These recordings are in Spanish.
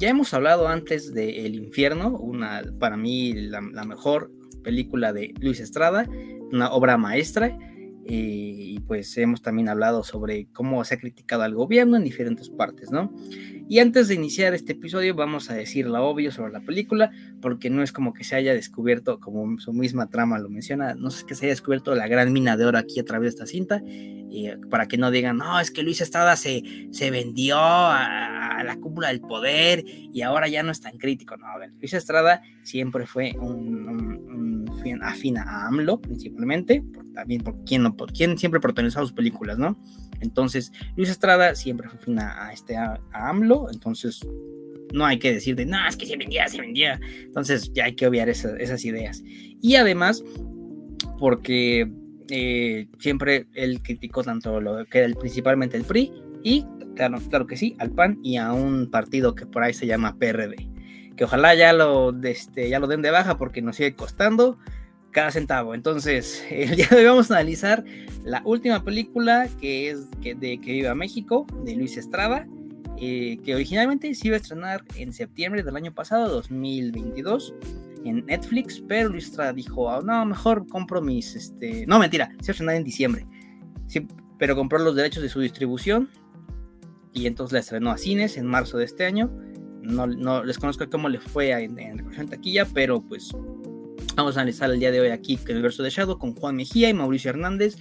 ya hemos hablado antes de El Infierno, una para mí la, la mejor película de Luis Estrada, una obra maestra y pues hemos también hablado sobre cómo se ha criticado al gobierno en diferentes partes, ¿no? Y antes de iniciar este episodio vamos a decir lo obvio sobre la película, porque no es como que se haya descubierto, como su misma trama lo menciona, no es que se haya descubierto la gran mina de oro aquí a través de esta cinta, y para que no digan, no, es que Luis Estrada se, se vendió a, la cúpula del poder y ahora ya no es tan crítico, no, a ver, Luis Estrada siempre fue un, afín a AMLO principalmente, también por quien, no, por siempre protagonizaba sus películas, ¿no? Entonces, Luis Estrada siempre fue fina a, este, a, AMLO, entonces no hay que decir de, no, es que se vendía, se vendía. Entonces ya hay que obviar esas ideas. Y además, porque eh, siempre él criticó tanto lo que era principalmente el PRI y, claro, claro que sí, al PAN y a un partido que por ahí se llama PRD. Que ojalá ya lo, este, ya lo den de baja porque nos sigue costando cada centavo. Entonces, el día de hoy vamos a analizar la última película que es de Que Viva México, de Luis Estrada, eh, que originalmente se iba a estrenar en septiembre del año pasado, 2022, en Netflix, pero Luis Estrada dijo, ah, no, mejor compro mis, este, no, mentira, se iba a estrenar en diciembre, sí, pero compró los derechos de su distribución y entonces la estrenó a cines en marzo de este año. No, no les conozco cómo le fue en, en, en taquilla, pero pues Vamos a analizar el día de hoy aquí el verso de Shadow con Juan Mejía y Mauricio Hernández.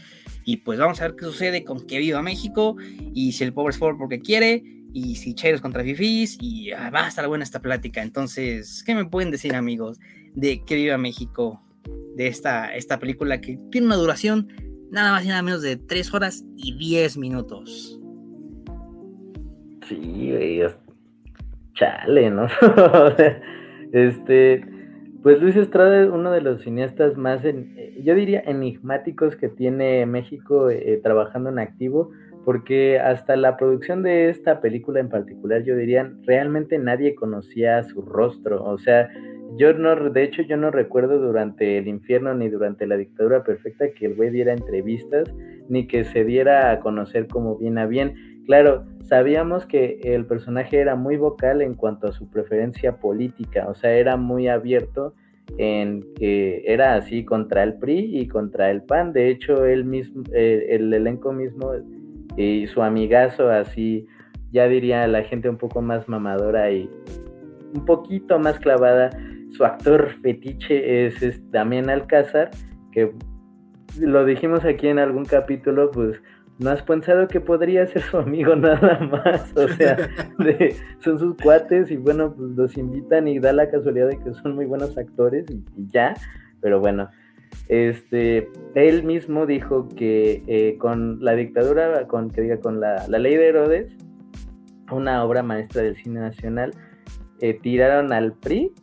Y pues vamos a ver qué sucede con que viva México y si el pobre es pobre porque quiere y si Chairos contra Fifis y ah, va a estar buena esta plática. Entonces, ¿qué me pueden decir amigos de que viva México? De esta, esta película que tiene una duración nada más y nada menos de 3 horas y 10 minutos. Sí, chale, ¿no? este pues Luis Estrada es uno de los cineastas más, eh, yo diría, enigmáticos que tiene México eh, trabajando en activo, porque hasta la producción de esta película en particular, yo diría, realmente nadie conocía su rostro. O sea, yo no, de hecho, yo no recuerdo durante el infierno ni durante la dictadura perfecta que el güey diera entrevistas, ni que se diera a conocer como bien a bien. Claro, sabíamos que el personaje era muy vocal en cuanto a su preferencia política, o sea, era muy abierto en que era así contra el PRI y contra el PAN. De hecho, él mismo, eh, el elenco mismo y su amigazo, así, ya diría la gente un poco más mamadora y un poquito más clavada, su actor fetiche es, es Damián Alcázar, que lo dijimos aquí en algún capítulo, pues ¿No has pensado que podría ser su amigo nada más? O sea, son sus cuates y bueno, pues los invitan y da la casualidad de que son muy buenos actores y, ya. Pero bueno, este, él mismo dijo que eh, con la dictadura, con que diga, con la, ley de Herodes, una obra maestra del cine nacional, eh, tiraron al PRI,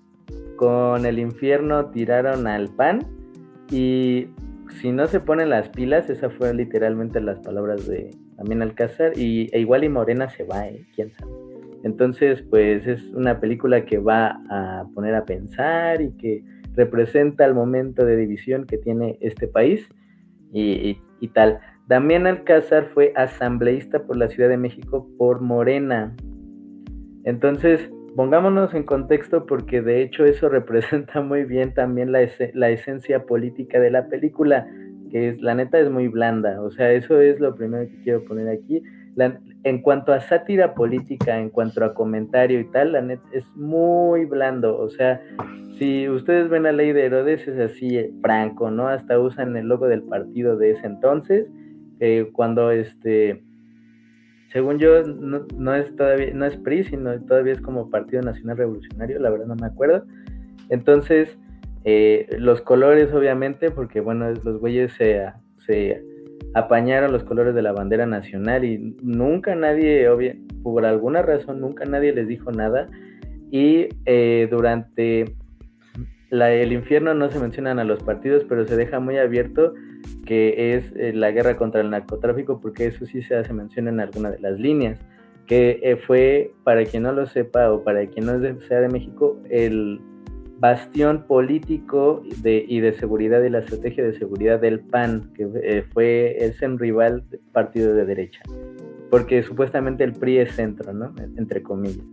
con el infierno tiraron al PAN y si no se ponen las pilas, esas fueron literalmente las palabras de también Alcázar, y e igual y Morena se va, ¿eh? quién sabe. Entonces, pues es una película que va a poner a pensar y que representa el momento de división que tiene este país y, y tal. Damián Alcázar fue asambleísta por la Ciudad de México por Morena. Entonces, pongámonos en contexto porque de hecho eso representa muy bien también la, esencia política de la película, que es, la neta es muy blanda, o sea, eso es lo primero que quiero poner aquí. en cuanto a sátira política, en cuanto a comentario y tal, la neta es muy blando, o sea, si ustedes ven la ley de Herodes es así, eh, franco, ¿no? Hasta usan el logo del partido de ese entonces, eh, cuando este según yo, no, es todavía, no es PRI, sino todavía es como Partido Nacional Revolucionario, la verdad no me acuerdo. Entonces, eh, los colores, obviamente, porque bueno, los güeyes se, se apañaron los colores de la bandera nacional y nunca nadie, por alguna razón, nunca nadie les dijo nada. Y eh, durante el infierno no se mencionan a los partidos, pero se deja muy abierto que es eh, la guerra contra el narcotráfico, porque eso sí se hace mención en alguna de las líneas, que eh, fue, para quien no lo sepa o para quien no sea de México, el bastión político de, y de seguridad y la estrategia de seguridad del PAN, que eh, fue ese rival partido de derecha, porque supuestamente el PRI es centro, ¿no? Entre comillas.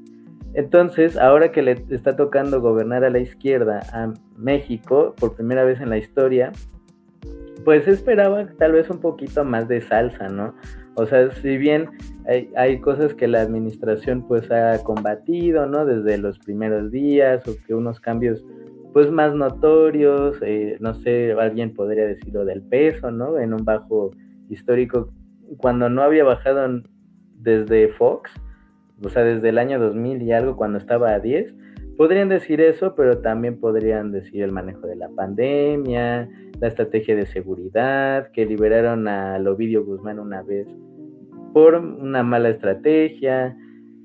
Entonces, ahora que le está tocando gobernar a la izquierda a México por primera vez en la historia, pues esperaba tal vez un poquito más de salsa, ¿no? O sea, si bien hay, cosas que la administración pues ha combatido, ¿no? Desde los primeros días o que unos cambios pues más notorios, eh, no sé, alguien podría decirlo del peso, ¿no? En un bajo histórico, cuando no había bajado desde Fox, o sea, desde el año 2000 y algo, cuando estaba a 10, podrían decir eso, pero también podrían decir el manejo de la pandemia, la estrategia de seguridad, que liberaron a Lovidio Guzmán una vez por una mala estrategia,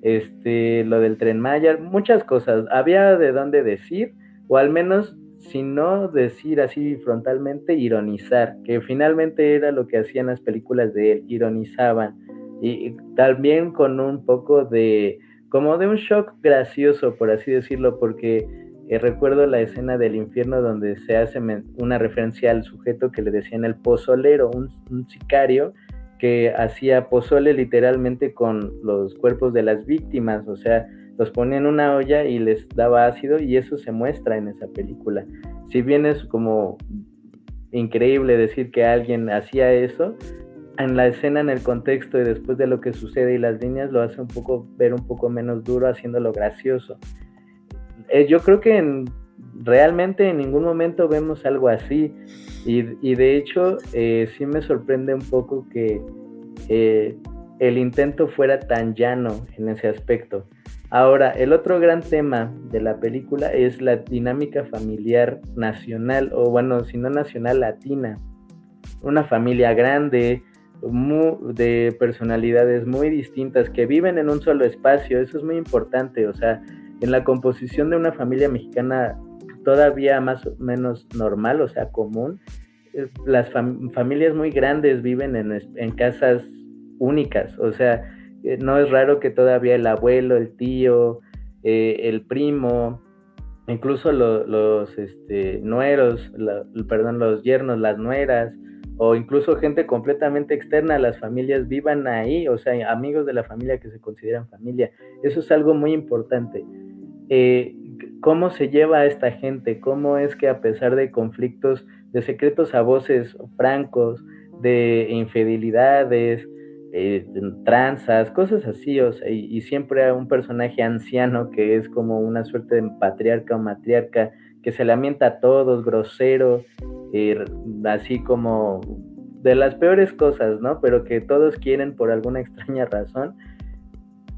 este, lo del tren Maya, muchas cosas. Había de dónde decir, o al menos, si no decir así frontalmente, ironizar, que finalmente era lo que hacían las películas de él, ironizaban. Y, también con un poco de, como de un shock gracioso, por así decirlo, porque eh, recuerdo la escena del infierno donde se hace una referencia al sujeto que le decían el pozolero, un, un sicario, que hacía pozole literalmente con los cuerpos de las víctimas, o sea, los ponía en una olla y les daba ácido y eso se muestra en esa película. Si bien es como increíble decir que alguien hacía eso, en la escena, en el contexto y después de lo que sucede y las líneas lo hace un poco ver un poco menos duro, haciéndolo gracioso. Eh, yo creo que en, realmente en ningún momento vemos algo así. Y, de hecho, eh, sí me sorprende un poco que eh, el intento fuera tan llano en ese aspecto. Ahora, el otro gran tema de la película es la dinámica familiar nacional, o bueno, si no nacional, latina. Una familia grande, de personalidades muy distintas que viven en un solo espacio, eso es muy importante, o sea, en la composición de una familia mexicana todavía más o menos normal, o sea, común. Eh, las familias muy grandes viven en, casas únicas, o sea, eh, no es raro que todavía el abuelo, el tío, eh, el primo, incluso los este, nueros, perdón, los yernos, las nueras, o incluso gente completamente externa a las familias vivan ahí, o sea, amigos de la familia que se consideran familia. Eso es algo muy importante cómo se lleva a esta gente, cómo es que a pesar de conflictos, de secretos a voces francos, de infidelidades, eh, tranzas, cosas así, o sea, y, siempre un personaje anciano que es como una suerte de patriarca o matriarca que se lamenta a todos, grosero, eh, así como de las peores cosas, ¿no? Pero que todos quieren por alguna extraña razón.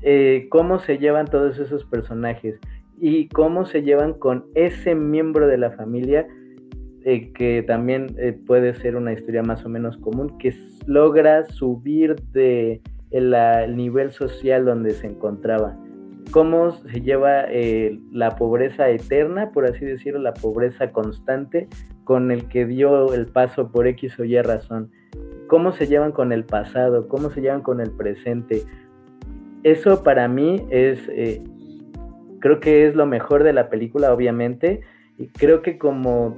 Eh, ¿Cómo se llevan todos esos personajes? y cómo se llevan con ese miembro de la familia eh, que también puede ser una historia más o menos común, que logra subir de el, nivel social donde se encontraba. Cómo se lleva eh, la pobreza eterna, por así decirlo, la pobreza constante, con el que dio el paso por X o Y razón. Cómo se llevan con el pasado, cómo se llevan con el presente. Eso para mí es creo que es lo mejor de la película, obviamente, y creo que como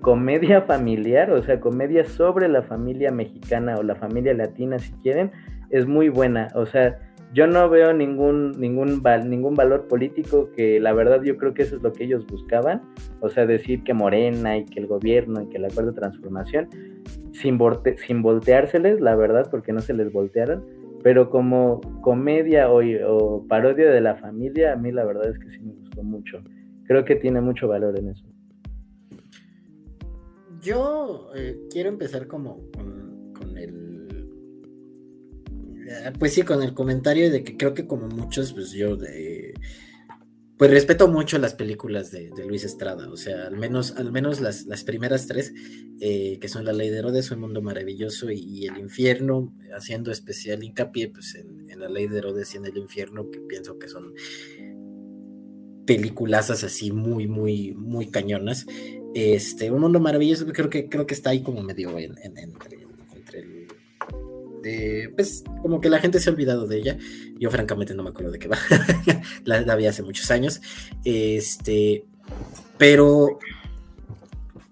comedia familiar, o sea, comedia sobre la familia mexicana o la familia latina, si quieren, es muy buena. O sea, yo no veo ningún, ningún, ningún valor político que la verdad yo creo que eso es lo que ellos buscaban. O sea, decir que Morena y que el gobierno y que el acuerdo de transformación, sin, sin volteárseles, la verdad, porque no se les voltearon pero como comedia o, parodia de la familia, a mí la verdad es que sí me gustó mucho. Creo que tiene mucho valor en eso. Yo eh, quiero empezar como con, pues sí, con el comentario de que creo que como muchos, pues yo de pues respeto mucho las películas de, Luis Estrada, o sea, al menos, al menos las, primeras tres, eh, que son La Ley de Herodes, Un Mundo Maravilloso y, El Infierno, haciendo especial hincapié pues, en, La Ley de Herodes y en El Infierno, que pienso que son peliculazas así muy, muy, muy cañonas. Este, Un Mundo Maravilloso creo que, creo que está ahí como medio en, entre pues como que la gente se ha olvidado de ella. Yo francamente no me acuerdo de qué va. la, había hace muchos años. Este, pero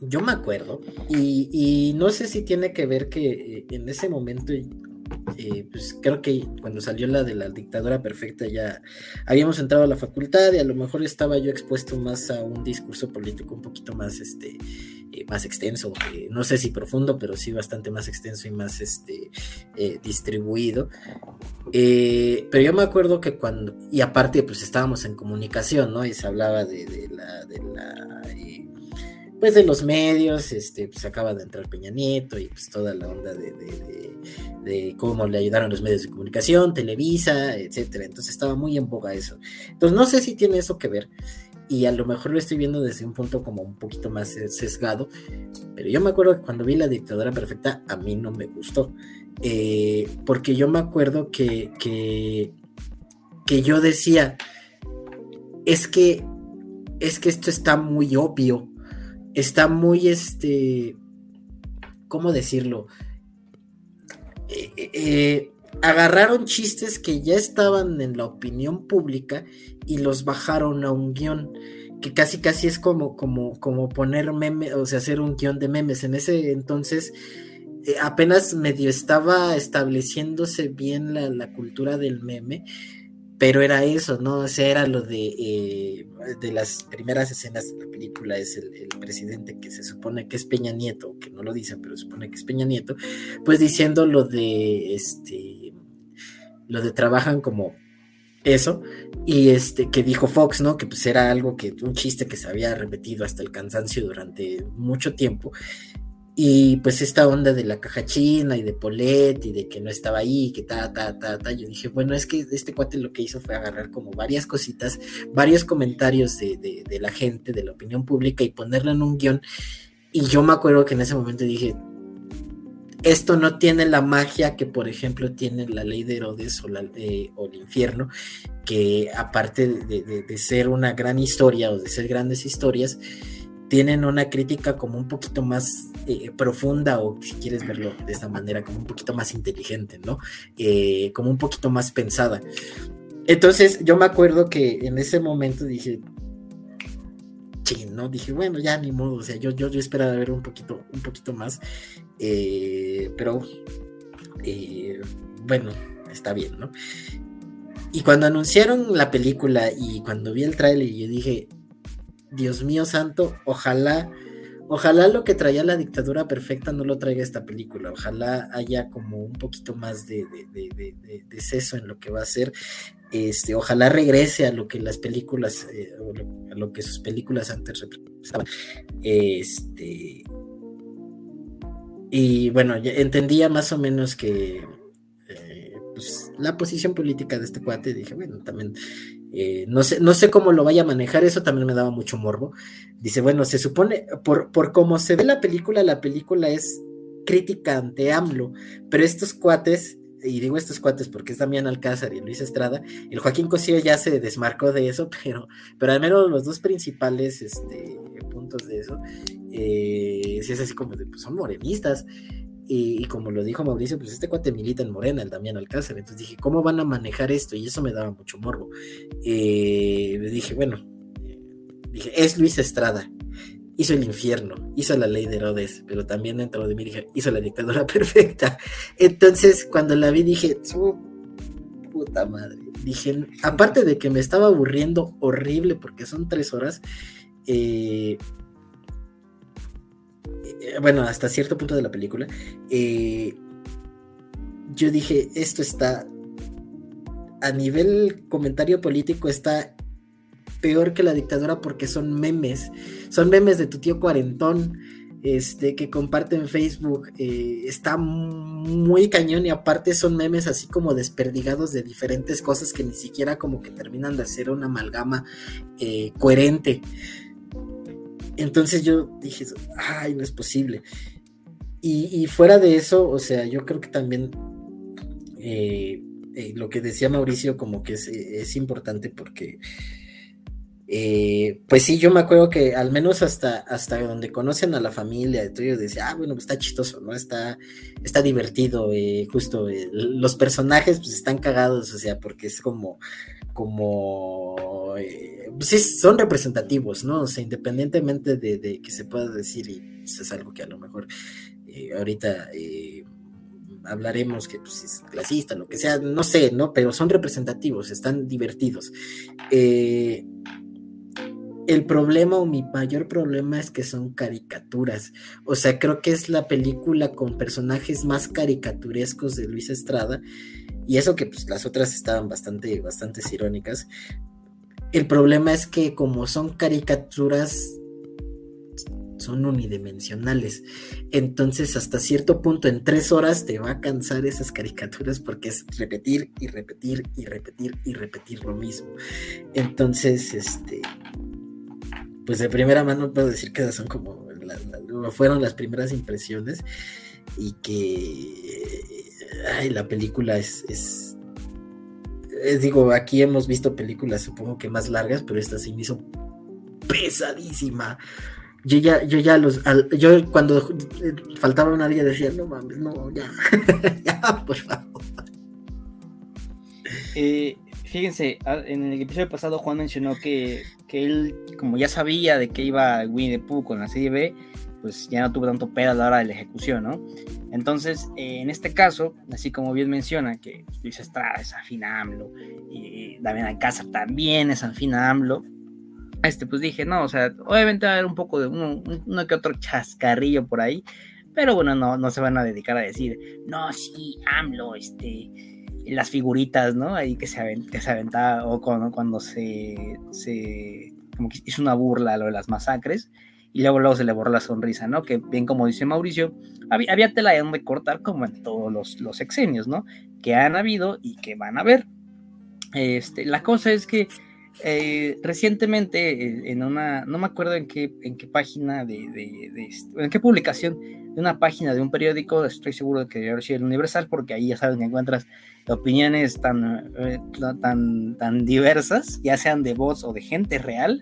yo me acuerdo y, no sé si tiene que ver que eh, en ese momento eh, pues creo que cuando salió la de la dictadura perfecta ya habíamos entrado a la facultad y a lo mejor estaba yo expuesto más a un discurso político un poquito más, este, eh, más extenso, no sé si profundo, pero sí bastante más extenso y más este, distribuido. pero yo me acuerdo que cuando, y aparte pues estábamos en comunicación, ¿no? Y se hablaba de, pues de los medios, este, pues acaba de entrar Peña Nieto y pues toda la onda de, de, cómo le ayudaron los medios de comunicación, Televisa, etcétera. Entonces estaba muy en boga eso. Entonces no sé si tiene eso que ver y a lo mejor lo estoy viendo desde un punto como un poquito más sesgado, pero yo me acuerdo que cuando vi La Dictadura Perfecta a mí no me gustó, eh, porque yo me acuerdo que, que, yo decía, es que, es que esto está muy obvio está muy, este, ¿cómo decirlo? Eh, eh, agarraron chistes que ya estaban en la opinión pública y los bajaron a un guion que casi casi es como como como poner meme o sea hacer un guion de memes en ese entonces apenas medio estaba estableciéndose bien la, la cultura del meme pero era eso, ¿no? O sea, era lo de, eh, de las primeras escenas de la película, es el, presidente que se supone que es Peña Nieto, que no lo dicen, pero se supone que es Peña Nieto, pues diciendo lo de, este, lo de trabajan como eso, y este, que dijo Fox, ¿no? Que pues era algo que, un chiste que se había repetido hasta el cansancio durante mucho tiempo, y pues esta onda de la caja china y de Polet y de que no estaba ahí, que ta, ta, ta, ta, yo dije, bueno, es que este cuate lo que hizo fue agarrar como varias cositas, varios comentarios de, la gente, de la opinión pública y ponerlo en un guion. Y yo me acuerdo que en ese momento dije, esto no tiene la magia que, por ejemplo, tiene la ley de Herodes o, eh, el infierno, que aparte de, de, ser una gran historia o de ser grandes historias, tienen una crítica como un poquito más eh, profunda o si quieres verlo de esta manera, como un poquito más inteligente, ¿no? Eh, como un poquito más pensada. Entonces yo me acuerdo que en ese momento dije, ¿no? Dije, bueno, ya ni modo, o sea, yo, yo, yo esperaba ver un poquito, un poquito más, eh, pero bueno, está bien, ¿no? Y cuando anunciaron la película y cuando vi el tráiler, yo dije, Dios mío santo, ojalá, ojalá lo que traía la dictadura perfecta no lo traiga esta película, ojalá haya como un poquito más de, de, de, seso en lo que va a ser, este, ojalá regrese a lo que las películas, eh, a lo que sus películas antes representaban, este, y bueno, entendía más o menos que eh, pues, la posición política de este cuate, dije, bueno, también eh, no, sé, no sé cómo lo vaya a manejar, eso también me daba mucho morbo. Dice, bueno, se supone, por, por cómo se ve la película, la película es crítica ante AMLO, pero estos cuates, y digo estos cuates porque es Damián Alcázar y Luis Estrada, el Joaquín Cosío ya se desmarcó de eso, pero, pero al menos los dos principales este, puntos de eso, eh, es así como de, pues son morenistas. Y, como lo dijo Mauricio, pues este cuate milita en Morena, el Damián Alcázar. Entonces dije, ¿cómo van a manejar esto? Y eso me daba mucho morbo. Eh, dije, bueno, dije, es Luis Estrada. Hizo el infierno, hizo la ley de Herodes, pero también dentro de mí dije, hizo la dictadura perfecta. Entonces, cuando la vi, dije, su puta madre. Dije, aparte de que me estaba aburriendo horrible porque son tres horas, eh, eh, bueno, hasta cierto punto de la película, eh, yo dije, esto está, a nivel comentario político, está peor que la dictadura porque son memes, son memes de tu tío cuarentón, este, que comparte en Facebook, eh, está muy cañón y aparte son memes así como desperdigados de diferentes cosas que ni siquiera como que terminan de hacer una amalgama coherente. Entonces yo dije, ay, no es posible. Y, fuera de eso, o sea, yo creo que también eh, eh, lo que decía Mauricio como que es, importante porque, eh, pues sí, yo me acuerdo que al menos hasta, hasta donde conocen a la familia, yo decía, ah, bueno, pues está chistoso, ¿no? Está, está divertido, justo, los personajes pues están cagados, o sea, porque es como como eh, pues son representativos, ¿no? O sea, independientemente de, que se pueda decir, y pues, es algo que a lo mejor eh, ahorita eh, hablaremos que pues, es clasista, lo que sea, no sé, ¿no? Pero son representativos, están divertidos. El problema o mi mayor problema es que son caricaturas. O sea, creo que es la película con personajes más caricaturescos de Luis Estrada. Y eso que pues, las otras estaban bastante, bastante irónicas. El problema es que como son caricaturas, son unidimensionales. Entonces, hasta cierto punto, en tres horas te va a cansar esas caricaturas porque es repetir y repetir y repetir y repetir lo mismo. Entonces, este, pues de primera mano puedo decir que son como fueron las primeras impresiones y que ay, la película es, es, digo aquí hemos visto películas supongo que más largas pero esta sí me hizo pesadísima. Yo ya yo ya los yo cuando faltaba una día decía no mames no ya ya por favor eh, fíjense, en el episodio pasado Juan mencionó que, él, como ya sabía de que iba Winnie the Pooh con la serie B, pues ya no tuvo tanto pedo a la hora de la ejecución, ¿no? Entonces, en este caso, así como bien menciona que Luis Estrada es afín AMLO, y Damián Alcázar también es afín AMLO, este, pues dije, no, o sea, obviamente va a haber un poco de uno, uno que otro chascarrillo por ahí, pero bueno, no, no se van a dedicar a decir, no, sí, AMLO, este, las figuritas, ¿no? Ahí que se, que se aventaba, o cuando, cuando se, se, como que hizo una burla a lo de las masacres, y luego, luego se le borró la sonrisa, ¿no? Que bien como dice Mauricio, había, había tela de donde cortar como en todos los, los exenios, ¿no? Que han habido y que van a haber. Este, la cosa es que eh, recientemente eh, en una, no me acuerdo en qué, en qué página de, de, en qué publicación de una página de un periódico, estoy seguro de que debe ser el Universal, porque ahí ya saben que encuentras opiniones tan, eh, tan, tan diversas, ya sean de bots o de gente real.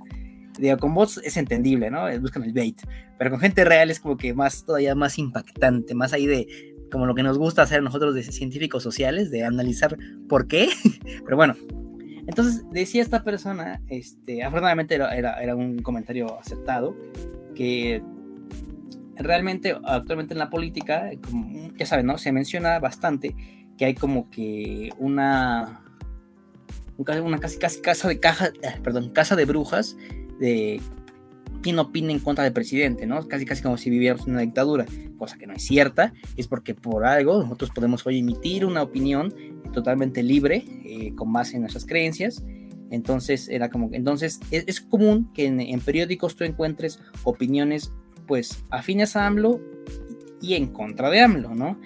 Digo, con bots es entendible, ¿no? Buscan el bait, pero con gente real es como que más, todavía más impactante, más ahí de, como lo que nos gusta hacer nosotros de científicos sociales, de analizar por qué, pero bueno, entonces decía esta persona, este, afortunadamente era, era, un comentario acertado, que realmente actualmente en la política, ya saben, ¿no? Se menciona bastante que hay como que una, una casi, casi casa de caja, eh, perdón, casa de brujas de quién opina en contra del presidente, ¿no? Casi casi como si viviéramos en una dictadura, cosa que no es cierta, es porque por algo nosotros podemos hoy emitir una opinión totalmente libre, eh, con base en nuestras creencias. Entonces, era como, entonces es, común que en, periódicos tú encuentres opiniones, pues, afines a AMLO y en contra de AMLO, ¿no?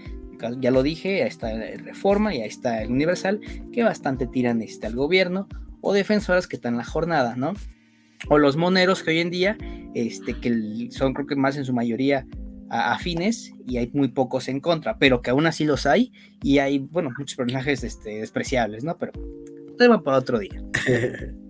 Ya lo dije, ahí está el Reforma y ahí está el Universal, que bastante tiran este, al gobierno, o defensoras que están en la jornada, ¿no? O los moneros que hoy en día, este, que son creo que más en su mayoría afines y hay muy pocos en contra, pero que aún así los hay y hay, bueno, muchos personajes este, despreciables, ¿no? Pero tema para otro día.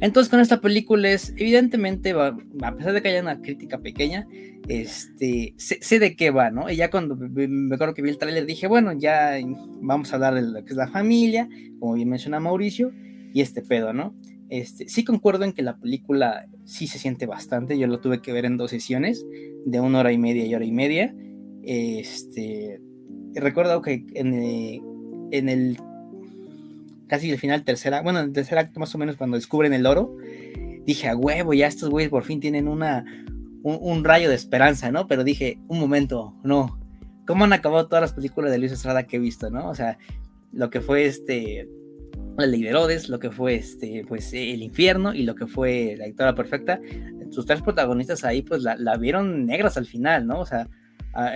Entonces con esta película es, evidentemente, va, a pesar de que haya una crítica pequeña, este, sé, de qué va, ¿no? Y ya cuando me acuerdo que vi el trailer dije, bueno, ya vamos a hablar de lo que es la familia, como bien menciona Mauricio, y este pedo, ¿no? Este, sí concuerdo en que la película sí se siente bastante. Yo lo tuve que ver en dos sesiones, de una hora y media y hora y media. Este, recuerdo que en, eh, en el casi el final tercera, bueno, en el tercer acto más o menos cuando descubren el oro, dije a huevo, ya estos güeyes por fin tienen una un, rayo de esperanza, ¿no? Pero dije, un momento, no. ¿Cómo han acabado todas las películas de Luis Estrada que he visto, ¿no? O sea, lo que fue este la Herodes, lo que fue este, pues, el infierno y lo que fue la dictadura perfecta, sus tres protagonistas ahí pues la, vieron negras al final, ¿no? O sea,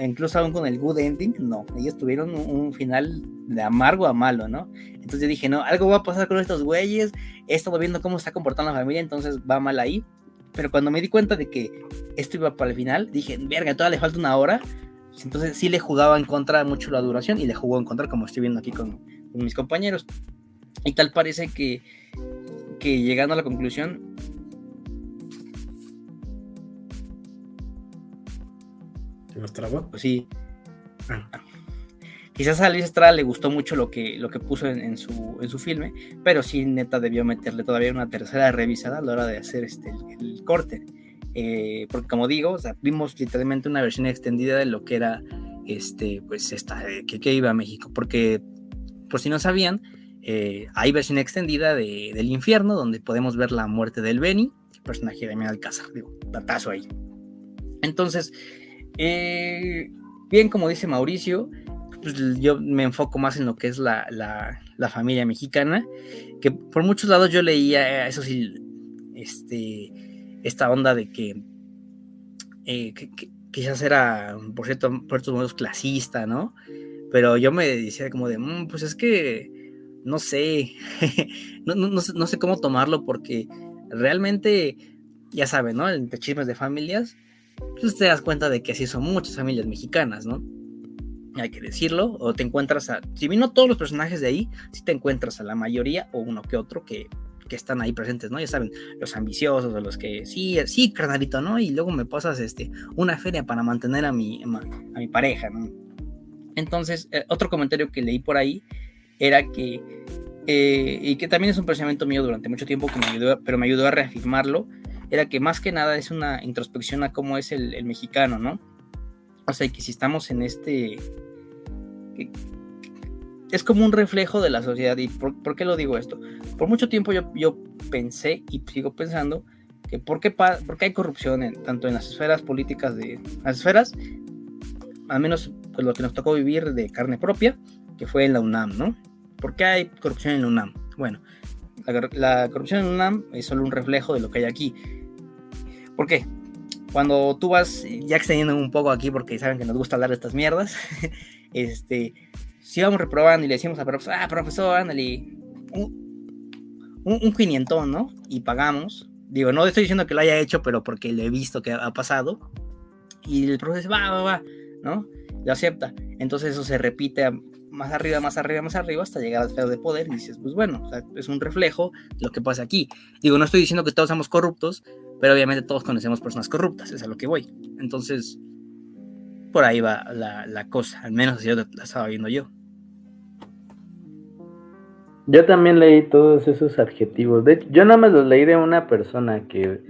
incluso aún con el good ending, no, ellos tuvieron un, final de amargo a malo, ¿no? Entonces yo dije, no, algo va a pasar con estos güeyes, he estado viendo cómo está comportando la familia, entonces va mal ahí, pero cuando me di cuenta de que esto iba para el final, dije, verga, todavía le falta una hora, entonces sí le jugaba en contra mucho la duración y le jugó en contra como estoy viendo aquí con mis compañeros. Y tal parece que, que llegando a la conclusión, ¿Se nos trabó? Pues sí. Ah. Quizás a Luis Estrada le gustó mucho lo que, lo que puso en, su, en su filme, pero sí, neta, debió meterle todavía una tercera revisada a la hora de hacer este, el, corte. Eh, porque, como digo, vimos literalmente una versión extendida de lo que era este, pues esta, que, que iba a México, porque por si no sabían, eh, hay versión extendida de, del infierno, donde podemos ver la muerte del Benny, personaje de Damián Alcázar, digo, datazo ahí. Entonces, eh, bien como dice Mauricio, pues yo me enfoco más en lo que es la, la, familia mexicana, que por muchos lados yo leía, eso sí, este, esta onda de que, eh, quizás era, por cierto, por estos modos clasista, ¿no? Pero yo me decía como de, mm, pues es que, no sé, no, no, sé, cómo tomarlo porque realmente, ya saben, ¿no? Entre chismes de familias, pues te das cuenta de que así son muchas familias mexicanas, ¿no? hay que decirlo, o te encuentras a, si bien todos los personajes de ahí, si te encuentras a la mayoría o uno que otro que, están ahí presentes, ¿no? Ya saben, los ambiciosos o los que, sí, sí, carnalito, ¿no? Y luego me pasas este, una feria para mantener a mi, a mi pareja, ¿no? Entonces, eh, otro comentario que leí por ahí era que, eh, y que también es un pensamiento mío durante mucho tiempo, que me ayudó, pero me ayudó a reafirmarlo, era que más que nada es una introspección a cómo es el, mexicano, ¿no? O sea, que si estamos en este es como un reflejo de la sociedad. ¿Y por, qué lo digo esto? Por mucho tiempo yo, yo pensé y sigo pensando que por qué, hay corrupción tanto en las esferas políticas de las esferas, al menos pues, lo que nos tocó vivir de carne propia, que fue en la UNAM, ¿no? ¿Por qué hay corrupción en la UNAM? Bueno, la, corrupción en la UNAM es solo un reflejo de lo que hay aquí. ¿Por qué? Cuando tú vas, ya extendiendo un poco aquí porque saben que nos gusta hablar de estas mierdas, este, si vamos reprobando y le decimos al profesor, ah, profesor, ándale, un, un, quinientón, ¿no? Y pagamos. Digo, no estoy diciendo que lo haya hecho, pero porque le he visto que ha pasado. Y el profesor va, va, va, ¿no? Lo acepta. Entonces eso se repite más arriba, más arriba, más arriba, hasta llegar al esfera de poder. Y dices, pues bueno, es un reflejo de lo que pasa aquí. Digo, no estoy diciendo que todos somos corruptos, pero obviamente todos conocemos personas corruptas, es a lo que voy. Entonces, por ahí va la, cosa, al menos así la estaba viendo yo. Yo también leí todos esos adjetivos. De hecho, yo nada más los leí de una persona que,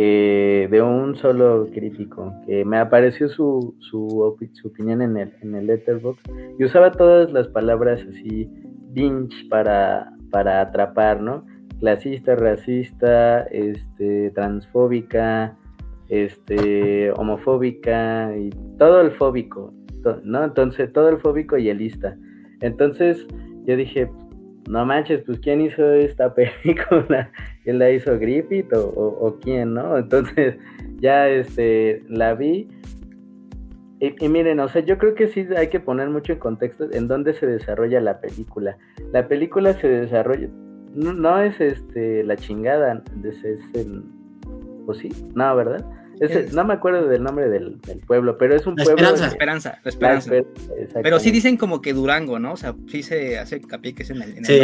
de un solo crítico, que me apareció su, su, opinión en el, en el letterbox y usaba todas las palabras así, binge para, para atrapar, ¿no? Clasista, racista, este, transfóbica, este, homofóbica y todo el fóbico, ¿no? Entonces, todo el fóbico y elista. Entonces, yo dije, no manches, pues ¿quién hizo esta película? ¿Quién la hizo Griffith o, quién, no? Entonces, ya este, la vi. Y, miren, o sea, yo creo que sí hay que poner mucho en contexto en dónde se desarrolla la película. La película se desarrolla, no, es este la chingada, es, es el, ¿o sí? No, ¿verdad? No me acuerdo del nombre del, pueblo, pero es un pueblo. Esperanza, esperanza, la esperanza. pero sí dicen como que Durango, ¿no? O sea, sí se hace capié que es en el, sí.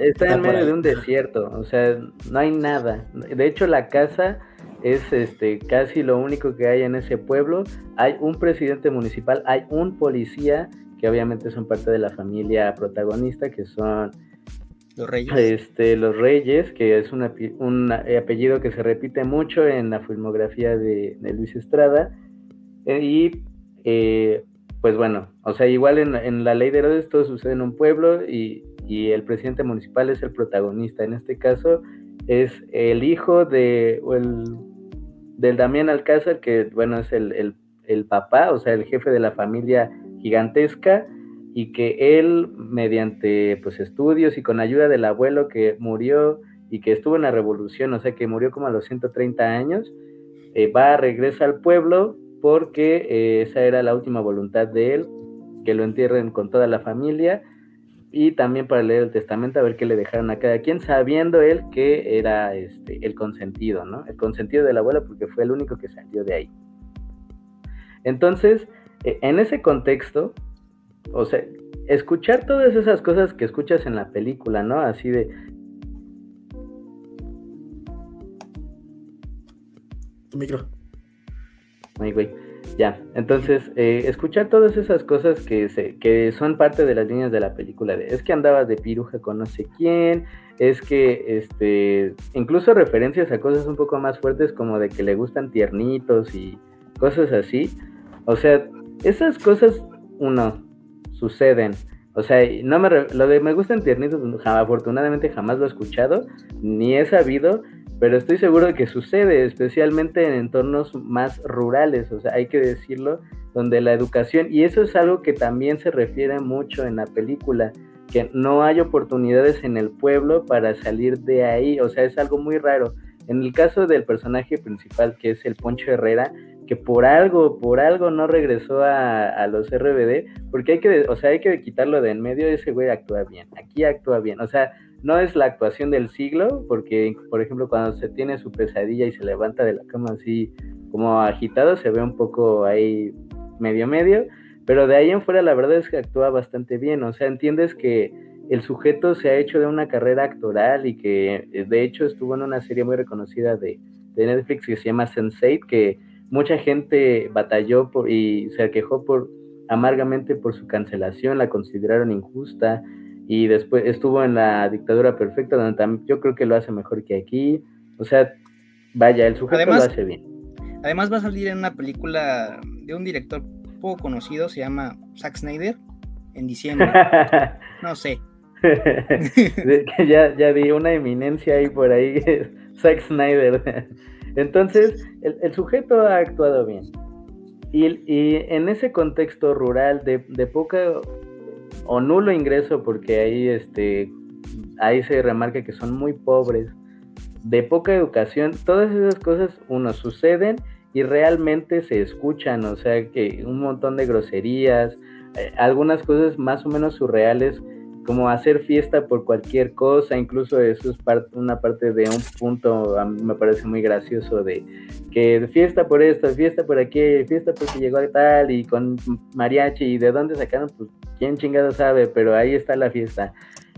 Está, en medio de un desierto, o sea, no hay nada. De hecho, la casa es este casi lo único que hay en ese pueblo. Hay un presidente municipal, hay un policía que obviamente son parte de la familia protagonista, que son los Reyes. Este, los Reyes, que es un, apellido que se repite mucho en la filmografía de, Luis Estrada. Eh, y eh, pues bueno, o sea, igual en, la ley de Herodes todo sucede en un pueblo y, el presidente municipal es el protagonista. En este caso es el hijo de, el, del Damián Alcázar, que bueno, es el, el papá, o sea, el jefe de la familia gigantesca y que él, mediante pues estudios y con ayuda del abuelo que murió y que estuvo en la revolución, o sea que murió como a los 130 años, eh, va, regresa al pueblo porque eh, esa era la última voluntad de él, que lo entierren con toda la familia y también para leer el testamento a ver qué le dejaron a cada quien, sabiendo él que era este, el consentido, ¿no? El consentido del abuelo porque fue el único que salió de ahí. Entonces, eh, en ese contexto, o sea, escuchar todas esas cosas que escuchas en la película, ¿no? Así de... Tu micro. Ay, güey. Ya, entonces, eh, escuchar todas esas cosas que, se, que son parte de las líneas de la película, de, es que andabas de piruja con no sé quién, es que, este, incluso referencias a cosas un poco más fuertes como de que le gustan tiernitos y cosas así, o sea, esas cosas uno, suceden. O sea, no me lo de me gustan tiernitos, afortunadamente jamás lo he escuchado, ni he sabido, pero estoy seguro de que sucede, especialmente en entornos más rurales, o sea, hay que decirlo, donde la educación, y eso es algo que también se refiere mucho en la película, que no hay oportunidades en el pueblo para salir de ahí, o sea, es algo muy raro. En el caso del personaje principal, que es el Poncho Herrera, que por algo, por algo no regresó a, los RBD, porque hay que, o sea, hay que quitarlo de en medio, ese güey actúa bien, aquí actúa bien, o sea, no es la actuación del siglo, porque, por ejemplo, cuando se tiene su pesadilla y se levanta de la cama así como agitado, se ve un poco ahí medio medio, pero de ahí en fuera la verdad es que actúa bastante bien, o sea, entiendes que el sujeto se ha hecho de una carrera actoral y que eh, de hecho estuvo en una serie muy reconocida de, de Netflix que se llama Sense8, que mucha gente batalló por, y se quejó por amargamente por su cancelación, la consideraron injusta y después estuvo en la dictadura perfecta, donde también yo creo que lo hace mejor que aquí. O sea, vaya, el sujeto lo hace bien. Además va a salir en una película de un director poco conocido, se llama Zack Snyder, en diciembre. no sé. ya, ya vi una eminencia ahí por ahí, Zack Snyder. Entonces, el, sujeto ha actuado bien. Y, en ese contexto rural de, de poca o nulo ingreso, porque ahí, este, ahí se remarca que son muy pobres, de poca educación, todas esas cosas, uno, suceden y realmente se escuchan, o sea, que un montón de groserías, eh, algunas cosas más o menos surreales, como hacer fiesta por cualquier cosa, incluso eso es una parte de un punto, a mí me parece muy gracioso, de que fiesta por esto, fiesta por aquí, fiesta porque llegó a tal, y con mariachi, y de dónde sacaron, pues quién chingado sabe, pero ahí está la fiesta.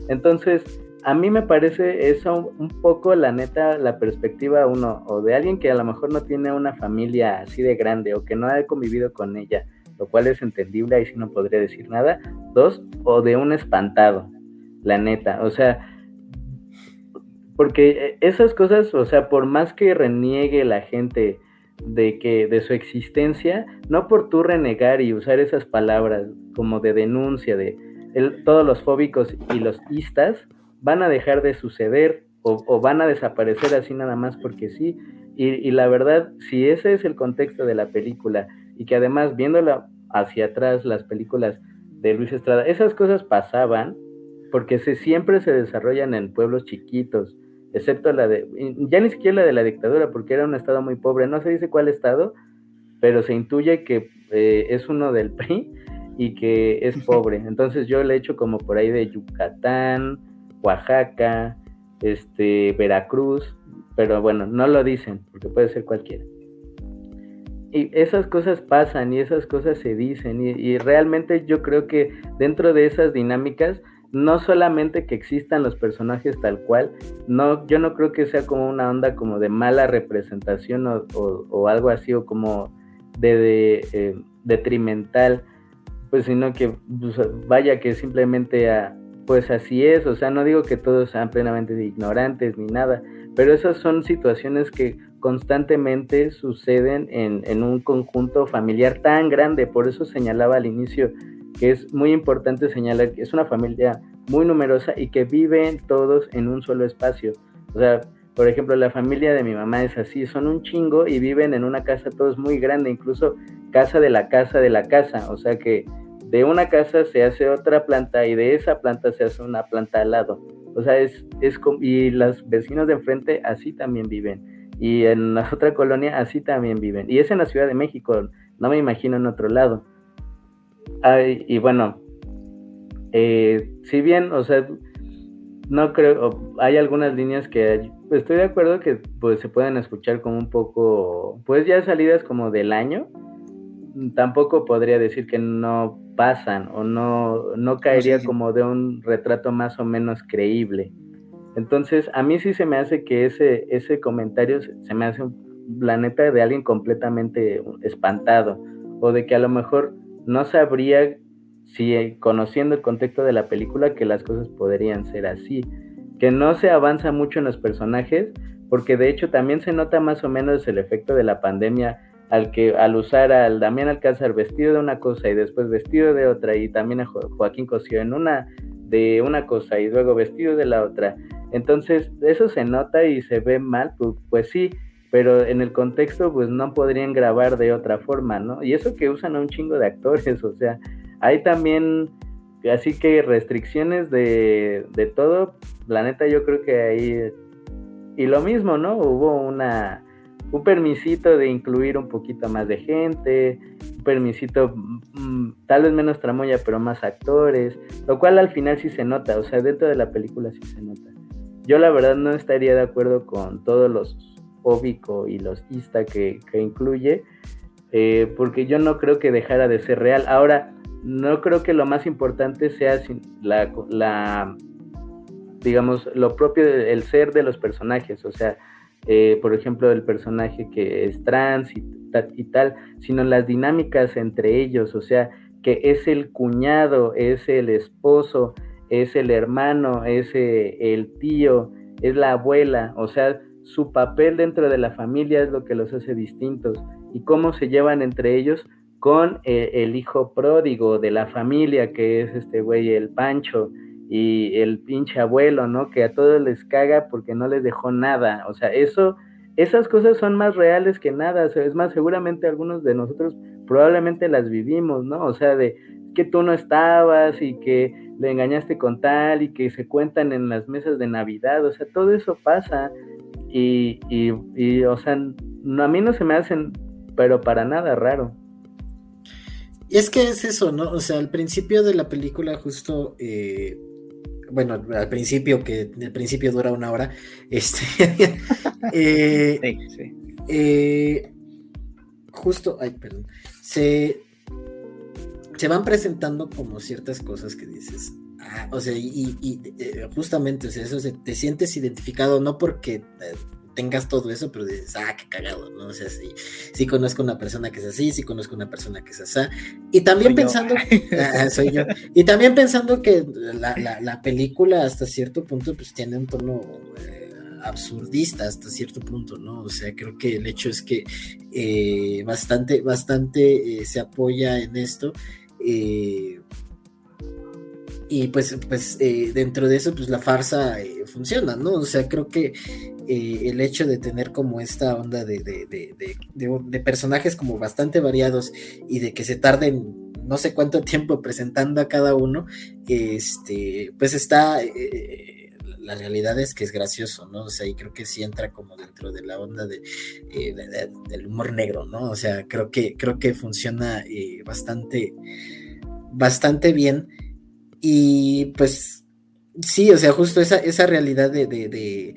Entonces, a mí me parece eso un poco, la neta, la perspectiva, uno, o de alguien que a lo mejor no tiene una familia así de grande, o que no ha convivido con ella, lo cual es entendible, ahí sí no podría decir nada. Dos, o de un espantado, la neta. O sea, porque esas cosas, o sea, por más que reniegue la gente de que de su existencia, no por tú renegar y usar esas palabras como de denuncia de todos los fóbicos y los istas van a dejar de suceder o, van a desaparecer así nada más porque sí. Y, y, la verdad, si ese es el contexto de la película y que además viéndola hacia atrás las películas de Luis Estrada, esas cosas pasaban porque se, siempre se desarrollan en pueblos chiquitos, excepto la de, ya ni siquiera la de la dictadura, porque era un estado muy pobre, no se dice cuál estado, pero se intuye que eh, es uno del PRI y que es pobre. Entonces yo le echo como por ahí de Yucatán, Oaxaca, este, Veracruz, pero bueno, no lo dicen, porque puede ser cualquiera y esas cosas pasan y esas cosas se dicen y, realmente yo creo que dentro de esas dinámicas no solamente que existan los personajes tal cual, no, yo no creo que sea como una onda como de mala representación o, algo así o como de, eh, detrimental, pues sino que pues, vaya que simplemente pues así es, o sea, no digo que todos sean plenamente ignorantes ni nada, pero esas son situaciones que constantemente suceden en, un conjunto familiar tan grande. Por eso señalaba al inicio que es muy importante señalar que es una familia muy numerosa y que viven todos en un solo espacio. O sea, por ejemplo, la familia de mi mamá es así, son un chingo y viven en una casa todos muy grande, incluso casa de la casa de la casa. O sea que de una casa se hace otra planta y de esa planta se hace una planta al lado. O sea, es, es y los vecinos de enfrente así también viven y en la otra colonia así también viven. Y es en la Ciudad de México, no me imagino en otro lado. y bueno, eh, si bien, o sea, no creo, hay algunas líneas que estoy de acuerdo que pues se pueden escuchar como un poco, pues ya salidas como del año, tampoco podría decir que no pasan o no, no caería como de un retrato más o menos creíble. Entonces, a mí sí se me hace que ese, ese comentario se me hace un planeta de alguien completamente espantado, o de que a lo mejor no sabría si eh, conociendo el contexto de la película que las cosas podrían ser así, que no se avanza mucho en los personajes, porque de hecho también se nota más o menos el efecto de la pandemia al que al usar al Damián Alcázar vestido de una cosa y después vestido de otra y también a Joaquín Cosío en una de una cosa y luego vestido de la otra. Entonces, eso se nota y se ve mal, pues, pues, sí, pero en el contexto pues no podrían grabar de otra forma, ¿no? Y eso que usan a un chingo de actores, o sea, hay también así que restricciones de, de todo, la neta yo creo que ahí y lo mismo, ¿no? Hubo una un permisito de incluir un poquito más de gente, un permisito mm, tal vez menos tramoya, pero más actores, lo cual al final sí se nota, o sea, dentro de la película sí se nota. Yo la verdad no estaría de acuerdo con todos los óbico y los ista que, incluye, eh, porque yo no creo que dejara de ser real. Ahora, no creo que lo más importante sea la, digamos, lo propio del ser de los personajes, o sea, eh, por ejemplo, el personaje que es trans y, tal, sino las dinámicas entre ellos, o sea, que es el cuñado, es el esposo, es el hermano, es eh, el tío, es la abuela, o sea, su papel dentro de la familia es lo que los hace distintos y cómo se llevan entre ellos con eh, el hijo pródigo de la familia, que es este güey, el Pancho, y el pinche abuelo, ¿no? Que a todos les caga porque no les dejó nada. O sea, eso, esas cosas son más reales que nada. es más, seguramente algunos de nosotros probablemente las vivimos, ¿no? O sea, de que tú no estabas y que le engañaste con tal y que se cuentan en las mesas de Navidad. O sea, todo eso pasa. Y, y, y o sea, no, a mí no se me hacen, pero para nada raro. Y es que es eso, ¿no? O sea, al principio de la película justo eh, bueno, al principio, que el principio dura una hora, este, eh, eh, justo, ay, perdón, se, se van presentando como ciertas cosas que dices, ah, o sea, y, eh, justamente, o sea, eso te sientes identificado, no porque tengas todo eso, pero dices, ah, qué cagado, ¿no? O sea, sí, sí conozco una persona que es así, sí conozco una persona que es así. Y también pensando, ah, soy yo, y también pensando que la, película hasta cierto punto pues tiene un tono eh, absurdista hasta cierto punto, ¿no? O sea, creo que el hecho es que eh, bastante, bastante eh, se apoya en esto. Eh, y pues, pues eh, dentro de eso, pues la farsa eh, funciona, ¿no? O sea, creo que el hecho de tener como esta onda de, de, personajes como bastante variados y de que se tarden no sé cuánto tiempo presentando a cada uno, este, pues está, la realidad es que es gracioso, ¿no? O sea, y creo que sí entra como dentro de la onda de, del humor negro, ¿no? O sea, creo que, creo que funciona bastante, bastante bien y pues sí, o sea, justo esa, esa realidad de, de,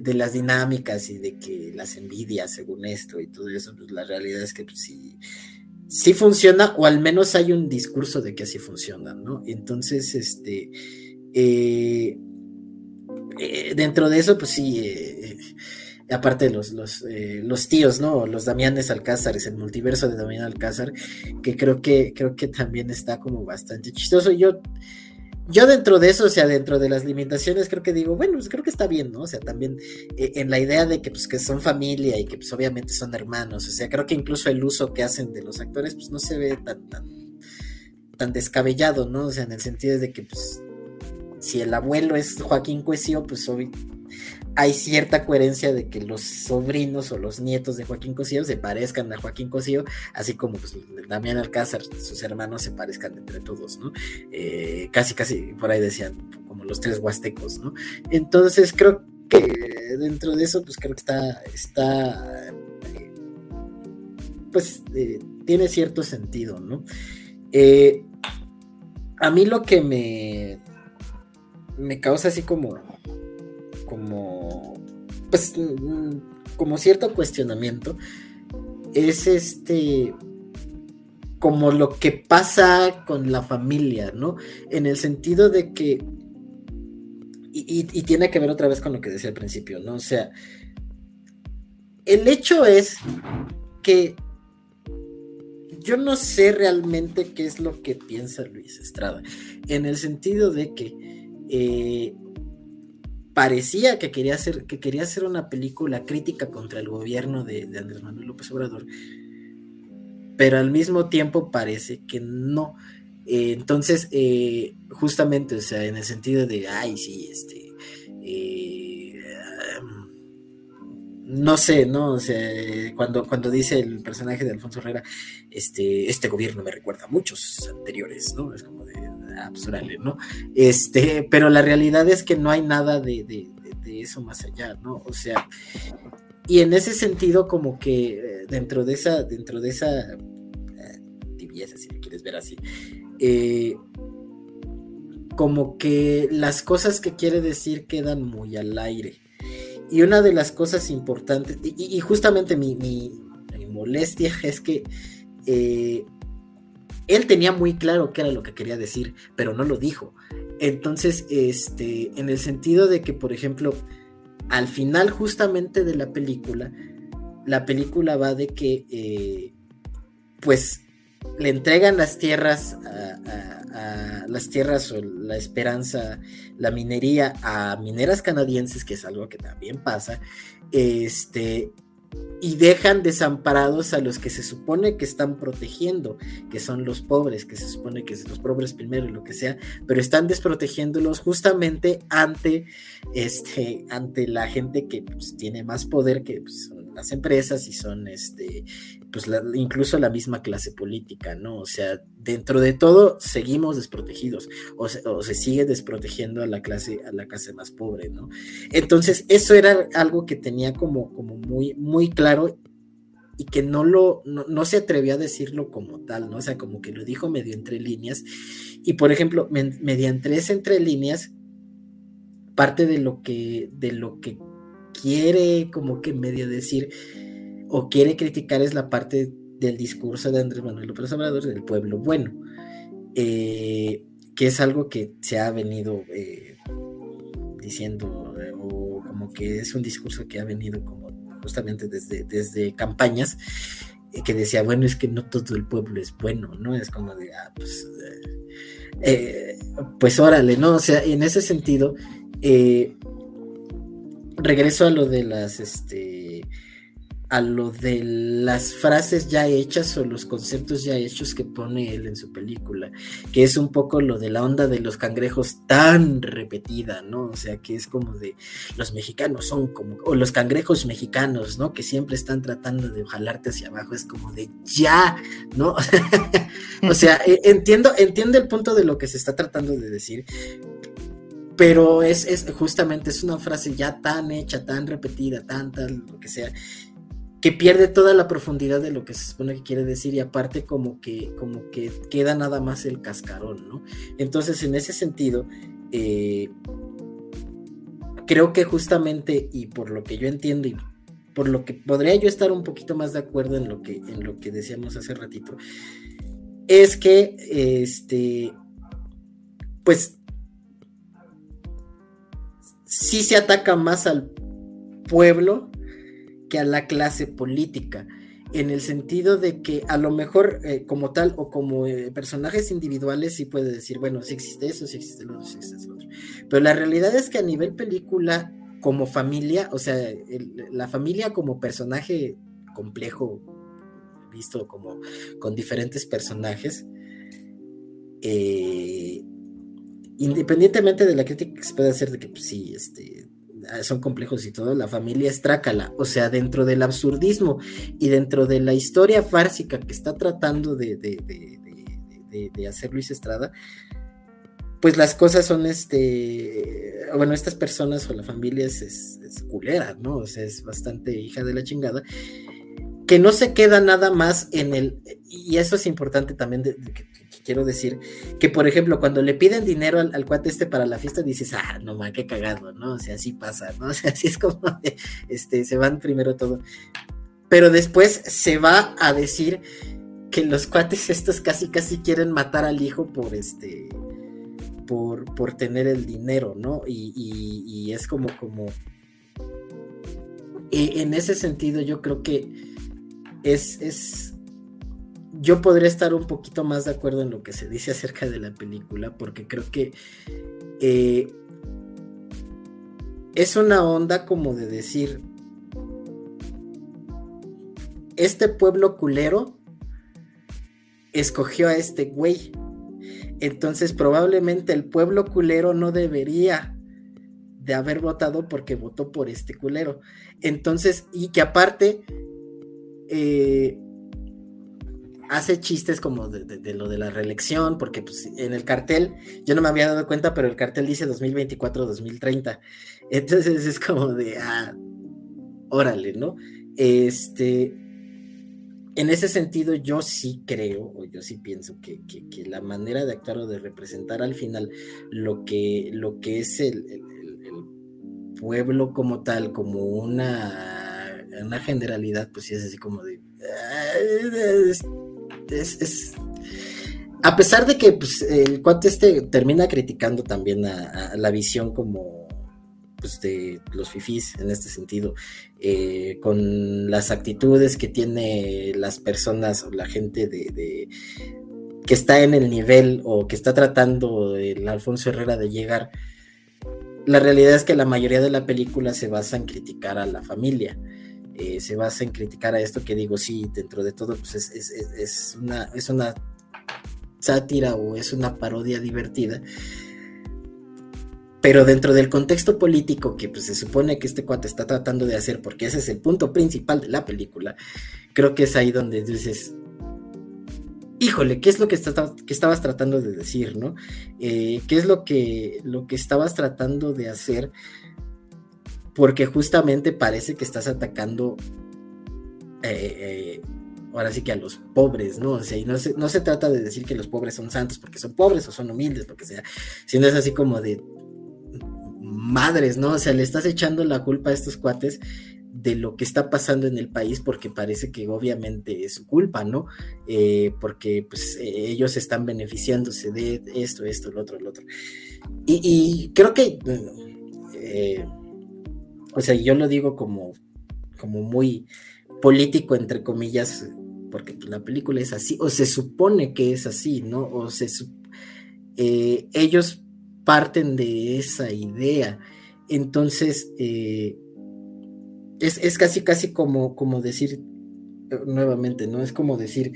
de, las dinámicas y de que las envidias según esto y todo eso, pues la realidad es que pues, sí, sí funciona, o al menos hay un discurso de que así funciona, ¿no? Entonces, este, eh, eh, dentro de eso, pues sí, eh, aparte los, los, los, tíos, ¿no? Los Damianes Alcázares, el multiverso de Damián Alcázar, que creo que, creo que también está como bastante chistoso. Yo, yo dentro de eso, o sea, dentro de las limitaciones, creo que digo, bueno, pues creo que está bien, ¿no? O sea, también eh, en la idea de que, pues, que son familia y que, pues, obviamente son hermanos, o sea, creo que incluso el uso que hacen de los actores, pues, no se ve tan, tan, tan descabellado, ¿no? O sea, en el sentido de que, pues, si el abuelo es Joaquín Cuesio, pues, obviamente hay cierta coherencia de que los sobrinos o los nietos de Joaquín Cosío se parezcan a Joaquín Cosío, así como pues, Damián Alcázar, sus hermanos se parezcan entre todos, ¿no? Eh, casi, casi, por ahí decían, como los tres huastecos, ¿no? Entonces creo que dentro de eso, pues creo que está, está pues eh, tiene cierto sentido, ¿no? Eh, a mí lo que me, me causa así como como, pues, como cierto cuestionamiento, es este, como lo que pasa con la familia, ¿no? En el sentido de que, y, tiene que ver otra vez con lo que decía al principio, ¿no? O sea, el hecho es que yo no sé realmente qué es lo que piensa Luis Estrada, en el sentido de que eh, parecía que quería hacer, que quería hacer una película crítica contra el gobierno de, Andrés Manuel López Obrador, pero al mismo tiempo parece que no. Eh, entonces, eh, justamente, o sea, en el sentido de, ay, sí, este, no sé, ¿no? O sea, cuando, cuando dice el personaje de Alfonso Herrera, este, este gobierno me recuerda a muchos anteriores, ¿no? Es como de, ah, pues, ¿no? Este, pero la realidad es que no hay nada de, de, eso más allá, ¿no? O sea, y en ese sentido, como que dentro de esa, dentro de esa tibieza, si le quieres ver así, eh, como que las cosas que quiere decir quedan muy al aire. Y una de las cosas importantes, y, justamente mi, molestia es que eh, él tenía muy claro qué era lo que quería decir, pero no lo dijo. Entonces, este, en el sentido de que, por ejemplo, al final justamente de la película, la película va de que, eh, pues, le entregan las tierras las tierras o la esperanza, la minería a mineras canadienses, que es algo que también pasa, este, y dejan desamparados a los que se supone que están protegiendo, que son los pobres, que se supone que son los pobres primero y lo que sea, pero están desprotegiéndolos justamente ante, este, ante la gente que pues, tiene más poder, que pues, las empresas y son este, pues incluso la misma clase política, ¿no? O sea, dentro de todo seguimos desprotegidos o se, sigue desprotegiendo a la clase, a la clase más pobre, ¿no? Entonces, eso era algo que tenía como, como muy, muy claro y que no lo, no, se atrevió a decirlo como tal, ¿no? O sea, como que lo dijo medio entre líneas. Y por ejemplo, mediante ese entre líneas, parte de lo que, de lo que quiere como que medio decir o quiere criticar es la parte del discurso de Andrés Manuel López Obrador del pueblo bueno, eh, que es algo que se ha venido eh, diciendo eh, o como que es un discurso que ha venido como justamente desde, desde campañas que decía, bueno, es que no todo el pueblo es bueno, ¿no? Es como de, ah, pues, pues órale, ¿no? O sea, en ese sentido, regreso a lo de las, este, a lo de las frases ya hechas o los conceptos ya hechos que pone él en su película, que es un poco lo de la onda de los cangrejos tan repetida, ¿no? O sea, que es como de los mexicanos son como, o los cangrejos mexicanos, ¿no? Que siempre están tratando de jalarte hacia abajo, es como de ya, ¿no? o sea, e, entiendo, el punto de lo que se está tratando de decir, pero es, es, justamente es una frase ya tan hecha, tan repetida, tan tal, lo que sea, que pierde toda la profundidad de lo que se supone que quiere decir y aparte como que, como que queda nada más el cascarón, ¿no? Entonces, en ese sentido, eh, creo que justamente, y por lo que yo entiendo y por lo que podría yo estar un poquito más de acuerdo en lo que, en lo que decíamos hace ratito, es que, este, pues sí se ataca más al pueblo que a la clase política, en el sentido de que a lo mejor eh, como tal o como eh, personajes individuales sí puede decir, bueno, sí existe eso, sí existe lo otro, sí existe lo otro. Pero la realidad es que a nivel película, como familia, o sea, la familia como personaje complejo, visto como con diferentes personajes, eh, independientemente de la crítica que se puede hacer de que pues, sí, este, son complejos y todo, la familia es trácala, o sea, dentro del absurdismo y dentro de la historia fársica que está tratando de, de, hacer Luis Estrada, pues las cosas son este, bueno, estas personas o la familia es, es, culera, ¿no? O sea, es bastante hija de la chingada, que no se queda nada más en el, y eso es importante también de, que quiero decir que, por ejemplo, cuando le piden dinero al, cuate este para la fiesta, dices, ah, no man, qué cagado, ¿no? O sea, así pasa, ¿no? O sea, así es como, este, se van primero todo. Pero después se va a decir que los cuates estos casi, casi quieren matar al hijo por este, por, por tener el dinero, ¿no? Y, y es como, como, e, en ese sentido yo creo que es, es, yo podría estar un poquito más de acuerdo en lo que se dice acerca de la película, porque creo que eh, es una onda como de decir, este pueblo culero escogió a este güey. Entonces probablemente el pueblo culero no debería de haber votado porque votó por este culero. Entonces, y que aparte eh, hace chistes como de, lo de la reelección, porque pues, en el cartel, yo no me había dado cuenta, pero el cartel dice 2024-2030. Entonces es como de, ah, órale, ¿no? Este, en ese sentido, yo sí creo, o yo sí pienso que, la manera de actuar o de representar al final lo que, lo que es el, pueblo como tal, como una, una generalidad, pues sí es así como de... Es, a pesar de que pues, el cuate este termina criticando también a la visión como pues, de los fifís en este sentido, eh, con las actitudes que tiene las personas o la gente de, que está en el nivel o que está tratando el Alfonso Herrera de llegar, la realidad es que la mayoría de la película se basa en criticar a la familia. Eh, se basa en criticar a esto que digo, sí, dentro de todo, pues es, una, es una sátira o es una parodia divertida pero dentro del contexto político que pues, se supone que este cuate está tratando de hacer, porque ese es el punto principal de la película, creo que es ahí donde dices, híjole, ¿qué es lo que, que estabas tratando de decir, no? Eh, ¿Qué es lo que, lo que estabas tratando de hacer? Porque justamente parece que estás atacando, eh, eh, ahora sí que a los pobres, ¿no? O sea, y no se, no se trata de decir que los pobres son santos porque son pobres o son humildes, lo que sea, sino es así como de, madres, ¿no? O sea, le estás echando la culpa a estos cuates de lo que está pasando en el país porque parece que obviamente es su culpa, ¿no? Eh, porque pues ellos están beneficiándose de esto, esto, lo otro, lo otro. Y, creo que, eh, o sea, yo lo digo como, como muy político, entre comillas, porque pues, la película es así, o se supone que es así, ¿no? O se... ellos parten de esa idea. Entonces, eh, es, casi, casi como, como decir, eh, nuevamente, ¿no? Es como decir,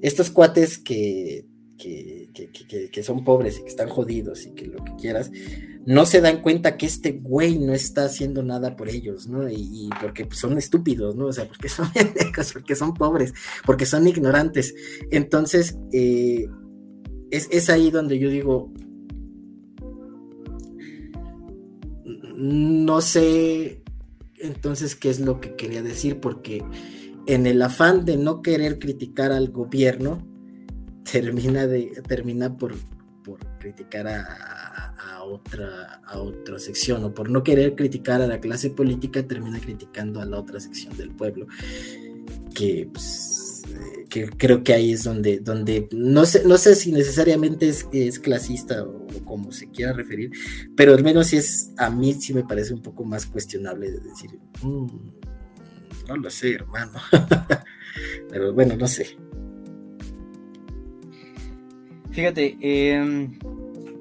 estos cuates que, que, son pobres y que están jodidos y que lo que quieras, no se dan cuenta que este güey no está haciendo nada por ellos, ¿no? Y, porque pues, son estúpidos, ¿no? O sea, porque son pendejos, porque son pobres, porque son ignorantes. Entonces, eh, es, es, ahí donde yo digo, no sé entonces qué es lo que quería decir, porque en el afán de no querer criticar al gobierno, termina, de, termina por, por criticar a, otra, a otra sección, o por no querer criticar a la clase política, termina criticando a la otra sección del pueblo, que pues, que creo que ahí es donde, donde no sé, no sé si necesariamente es, es clasista o, como se quiera referir, pero al menos es, a mí sí me parece un poco más cuestionable de decir, mm, no lo sé, hermano. pero bueno, no sé. Fíjate, em,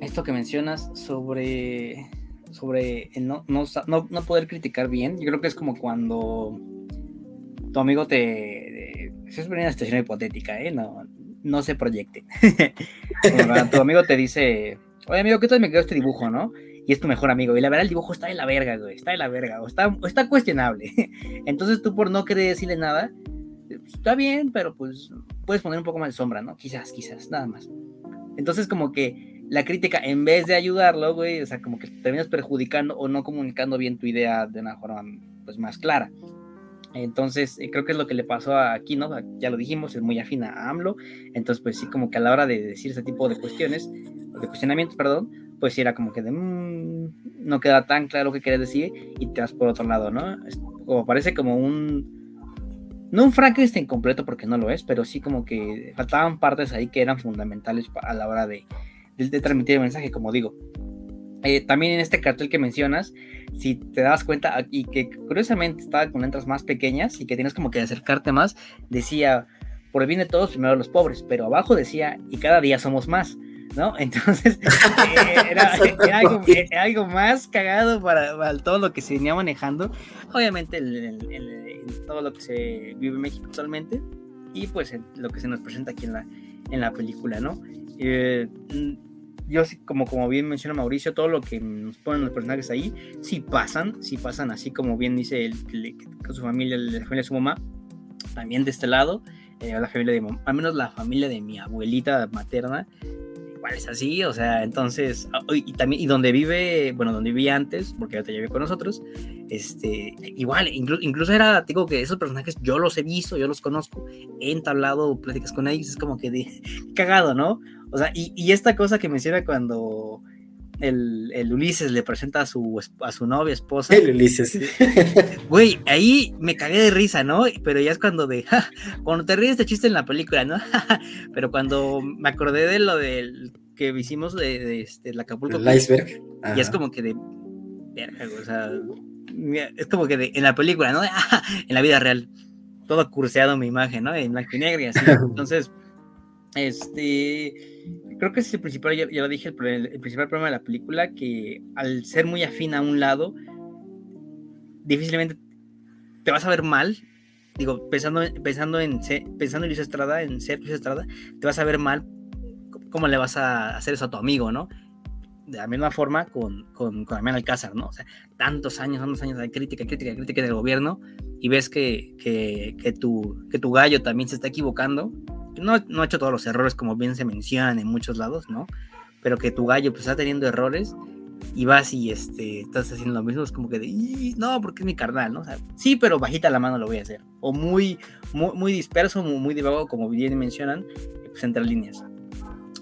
esto que mencionas sobre, sobre no, no, no poder criticar bien, yo creo que es como cuando tu amigo te, es una situación hipotética, ¿eh? No, no se proyecte. tu amigo te dice, oye amigo, ¿qué tal me quedó este dibujo, no? Y es tu mejor amigo. Y la verdad, el dibujo está de la verga, güey. Está de la verga. O está, está cuestionable. Entonces tú por no querer decirle nada, está bien, pero pues puedes poner un poco más de sombra, ¿no? Quizás, quizás, nada más. Entonces como que la crítica, en vez de ayudarlo, güey, o sea, como que terminas perjudicando o no comunicando bien tu idea de una forma pues más clara. Entonces, eh, creo que es lo que le pasó aquí, ¿no? Ya lo dijimos, es muy afina a AMLO. Entonces, pues sí, como que a la hora de decir ese tipo de cuestiones, de cuestionamientos, perdón, pues sí era como que de, mm, no queda tan claro que quieres decir y te vas por otro lado, ¿no? como parece como un, no un Frankenstein completo porque no lo es, pero sí como que faltaban partes ahí que eran fundamentales a la hora de, de transmitir el mensaje, como digo. Eh, también en este cartel que mencionas, si te das cuenta, y que curiosamente estaba con letras más pequeñas y que tienes como que acercarte más, decía, por el bien de todos, primero los pobres, pero abajo decía, y cada día somos más. ¿No? Entonces, era, algo, más cagado para, todo lo que se venía manejando. Obviamente, en todo lo que se vive en México actualmente y pues lo que se nos presenta aquí en la, en la película, ¿no? Eh, yo sí, como, como bien menciona Mauricio, todo lo que nos ponen los personajes ahí, sí pasan, sí pasan así como bien dice el, con su familia, la familia de su mamá, también de este lado, eh, la familia de al menos la familia de mi abuelita materna, igual es así, o sea, entonces, ah, y también, y donde vive, bueno, donde vivía antes, porque ya vive con nosotros, este, igual, incluso era, digo que esos personajes yo los he visto, yo los conozco, he entablado pláticas con ellos, es como que de, cagado, ¿no? O sea, y, y esta cosa que menciona cuando el, el, Ulises le presenta a su, a su novia, esposa. El Ulises. Güey, ahí me cagué de risa, ¿no? Pero ya es cuando de, cuando te ríes de chiste en la película, ¿no? Pero cuando me acordé de lo del que hicimos de, de, este, la Acapulco. El iceberg. Y es como que de, o sea, es como que de, en la película, ¿no? en la vida real. Todo curseado mi imagen, ¿no? En blanco y negro y así. Entonces, este creo que es el principal, ya, lo dije, el, principal problema de la película, que al ser muy afín a un lado, difícilmente te vas a ver mal. Digo, pensando, pensando en pensando en Luis Estrada, en ser Luis Estrada, te vas a ver mal cómo le vas a hacer eso a tu amigo, ¿no? De la misma forma con, con, con Damián Alcázar, ¿no? O sea, tantos años, tantos años de crítica, crítica, crítica del gobierno, y ves que, que, que, tu, que tu gallo también se está equivocando, no, no ha hecho todos los errores como bien se mencionan en muchos lados, ¿no? Pero que tu gallo pues está teniendo errores y vas y este, estás haciendo lo mismo, es como que de, no, porque es mi carnal, ¿no? O sea, sí, pero bajita la mano lo voy a hacer. O muy, muy, muy disperso, muy, muy divago, como bien mencionan, pues entre líneas.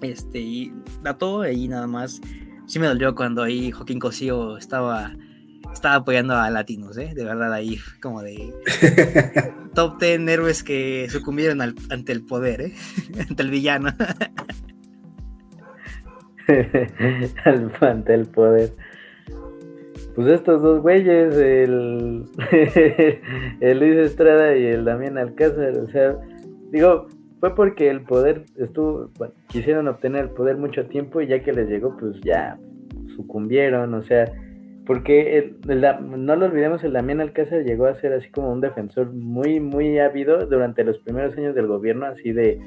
Este, y todo ahí nada más. Sí me dolió cuando ahí Joaquín Cosío estaba estaba apoyando a latinos, ¿eh? De verdad, ahí como de top 10 héroes que sucumbieron ante el poder, ¿eh? ante el villano. ante el poder. Pues estos dos güeyes, el, el Luis Estrada y el Damián Alcázar, o sea, digo, fue porque el poder estuvo, bueno, quisieron obtener el poder mucho tiempo y ya que les llegó, pues ya sucumbieron, o sea, porque no lo olvidemos, el Damián Alcázar llegó a ser así como un defensor muy, muy ávido durante los primeros años del gobierno, así de,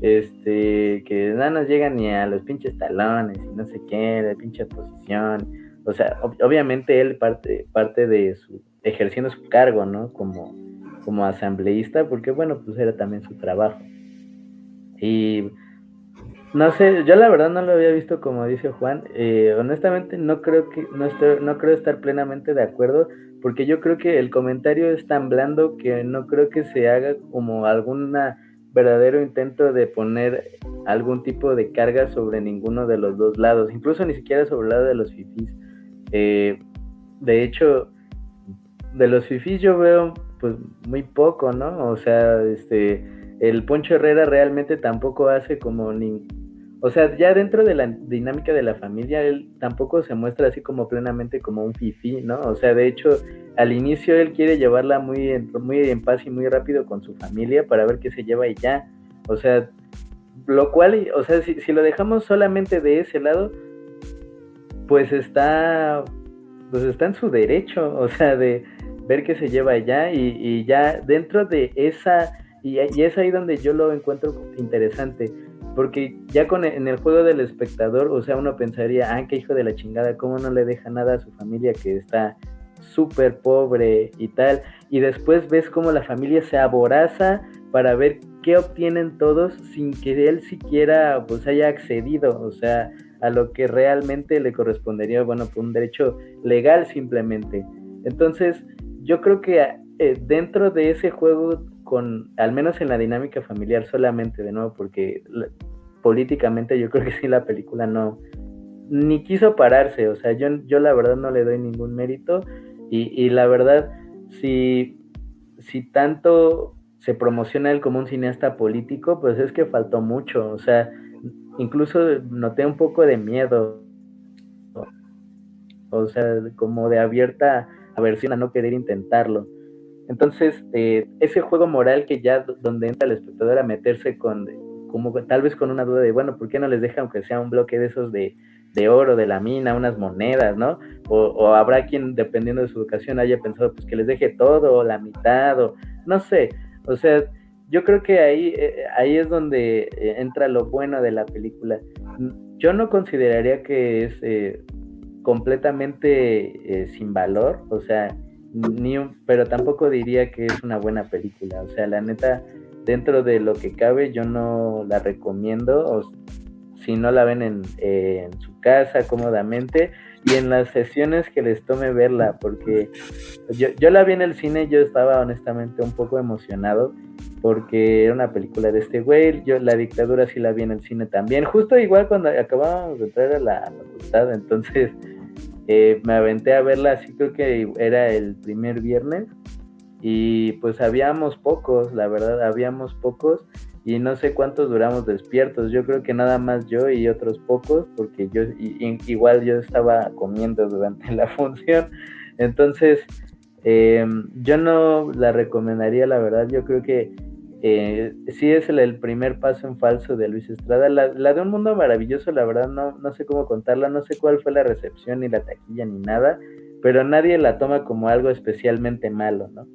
este, que nada nos llega ni a los pinches talones y no sé qué, de pinche posición. O sea, obviamente él parte, parte de su, ejerciendo su cargo, ¿no? Como, como asambleísta, porque bueno, pues era también su trabajo. Y no sé, yo la verdad no lo había visto como dice Juan. Eh, honestamente no creo que no estoy, no creo estar plenamente de acuerdo porque yo creo que el comentario es tan blando que no creo que se haga como algún verdadero intento de poner algún tipo de carga sobre ninguno de los dos lados, incluso ni siquiera sobre el lado de los fifís. Eh, de hecho, de los fifís yo veo pues muy poco, ¿no? O sea, este el Poncho Herrera realmente tampoco hace como ni, o sea, ya dentro de la dinámica de la familia, él tampoco se muestra así como plenamente como un fifí, ¿no? O sea, de hecho, al inicio él quiere llevarla muy en, muy en paz y muy rápido con su familia para ver qué se lleva y ya. O sea, lo cual, o sea, si, si lo dejamos solamente de ese lado, pues está, pues está en su derecho, o sea, de ver qué se lleva allá y, y ya dentro de esa, y, y es ahí donde yo lo encuentro interesante porque ya con e, en el juego del espectador, o sea, uno pensaría, ah, qué hijo de la chingada, cómo no le deja nada a su familia que está súper pobre y tal. Y después ves cómo la familia se aboraza para ver qué obtienen todos sin que él siquiera pues haya accedido, o sea, a lo que realmente le correspondería, bueno, por un derecho legal simplemente. Entonces, yo creo que eh, dentro de ese juego con, al menos en la dinámica familiar solamente, de nuevo, porque políticamente yo creo que sí la película no, ni quiso pararse, o sea, yo, yo la verdad no le doy ningún mérito y, la verdad, si, si tanto se promociona él como un cineasta político, pues es que faltó mucho, o sea, incluso noté un poco de miedo, o sea, como de abierta aversión a no querer intentarlo. Entonces, eh, ese juego moral que ya donde entra el espectador a meterse con, como tal vez con una duda de, bueno, ¿por qué no les deja aunque sea un bloque de esos de, de oro de la mina, unas monedas, ¿no? O, habrá quien, dependiendo de su educación, haya pensado pues que les deje todo, o la mitad, o no sé. O sea, yo creo que ahí, eh, ahí es donde eh, entra lo bueno de la película. Yo no consideraría que es eh, completamente sin valor, o sea, ni pero tampoco diría que es una buena película. O sea, la neta, dentro de lo que cabe, yo no la recomiendo. O, si no la ven en, su casa cómodamente y en las sesiones que les tome verla, porque yo, yo la vi en el cine, yo estaba honestamente un poco emocionado porque era una película de este güey, yo la dictadura sí la vi en el cine también, justo igual cuando acabábamos de entrar a la facultad, entonces eh, me aventé a verla, así creo que era el primer viernes, y pues habíamos pocos, la verdad, habíamos pocos, y no sé cuántos duramos despiertos, yo creo que nada más yo y otros pocos, porque yo igual yo estaba comiendo durante la función, entonces eh, yo no la recomendaría, la verdad, yo creo que eh, sí es el, primer paso en falso de Luis Estrada. La, de Un Mundo Maravilloso, la verdad, no, no sé cómo contarla, no sé cuál fue la recepción, ni la taquilla, ni nada, pero nadie la toma como algo especialmente malo, ¿no?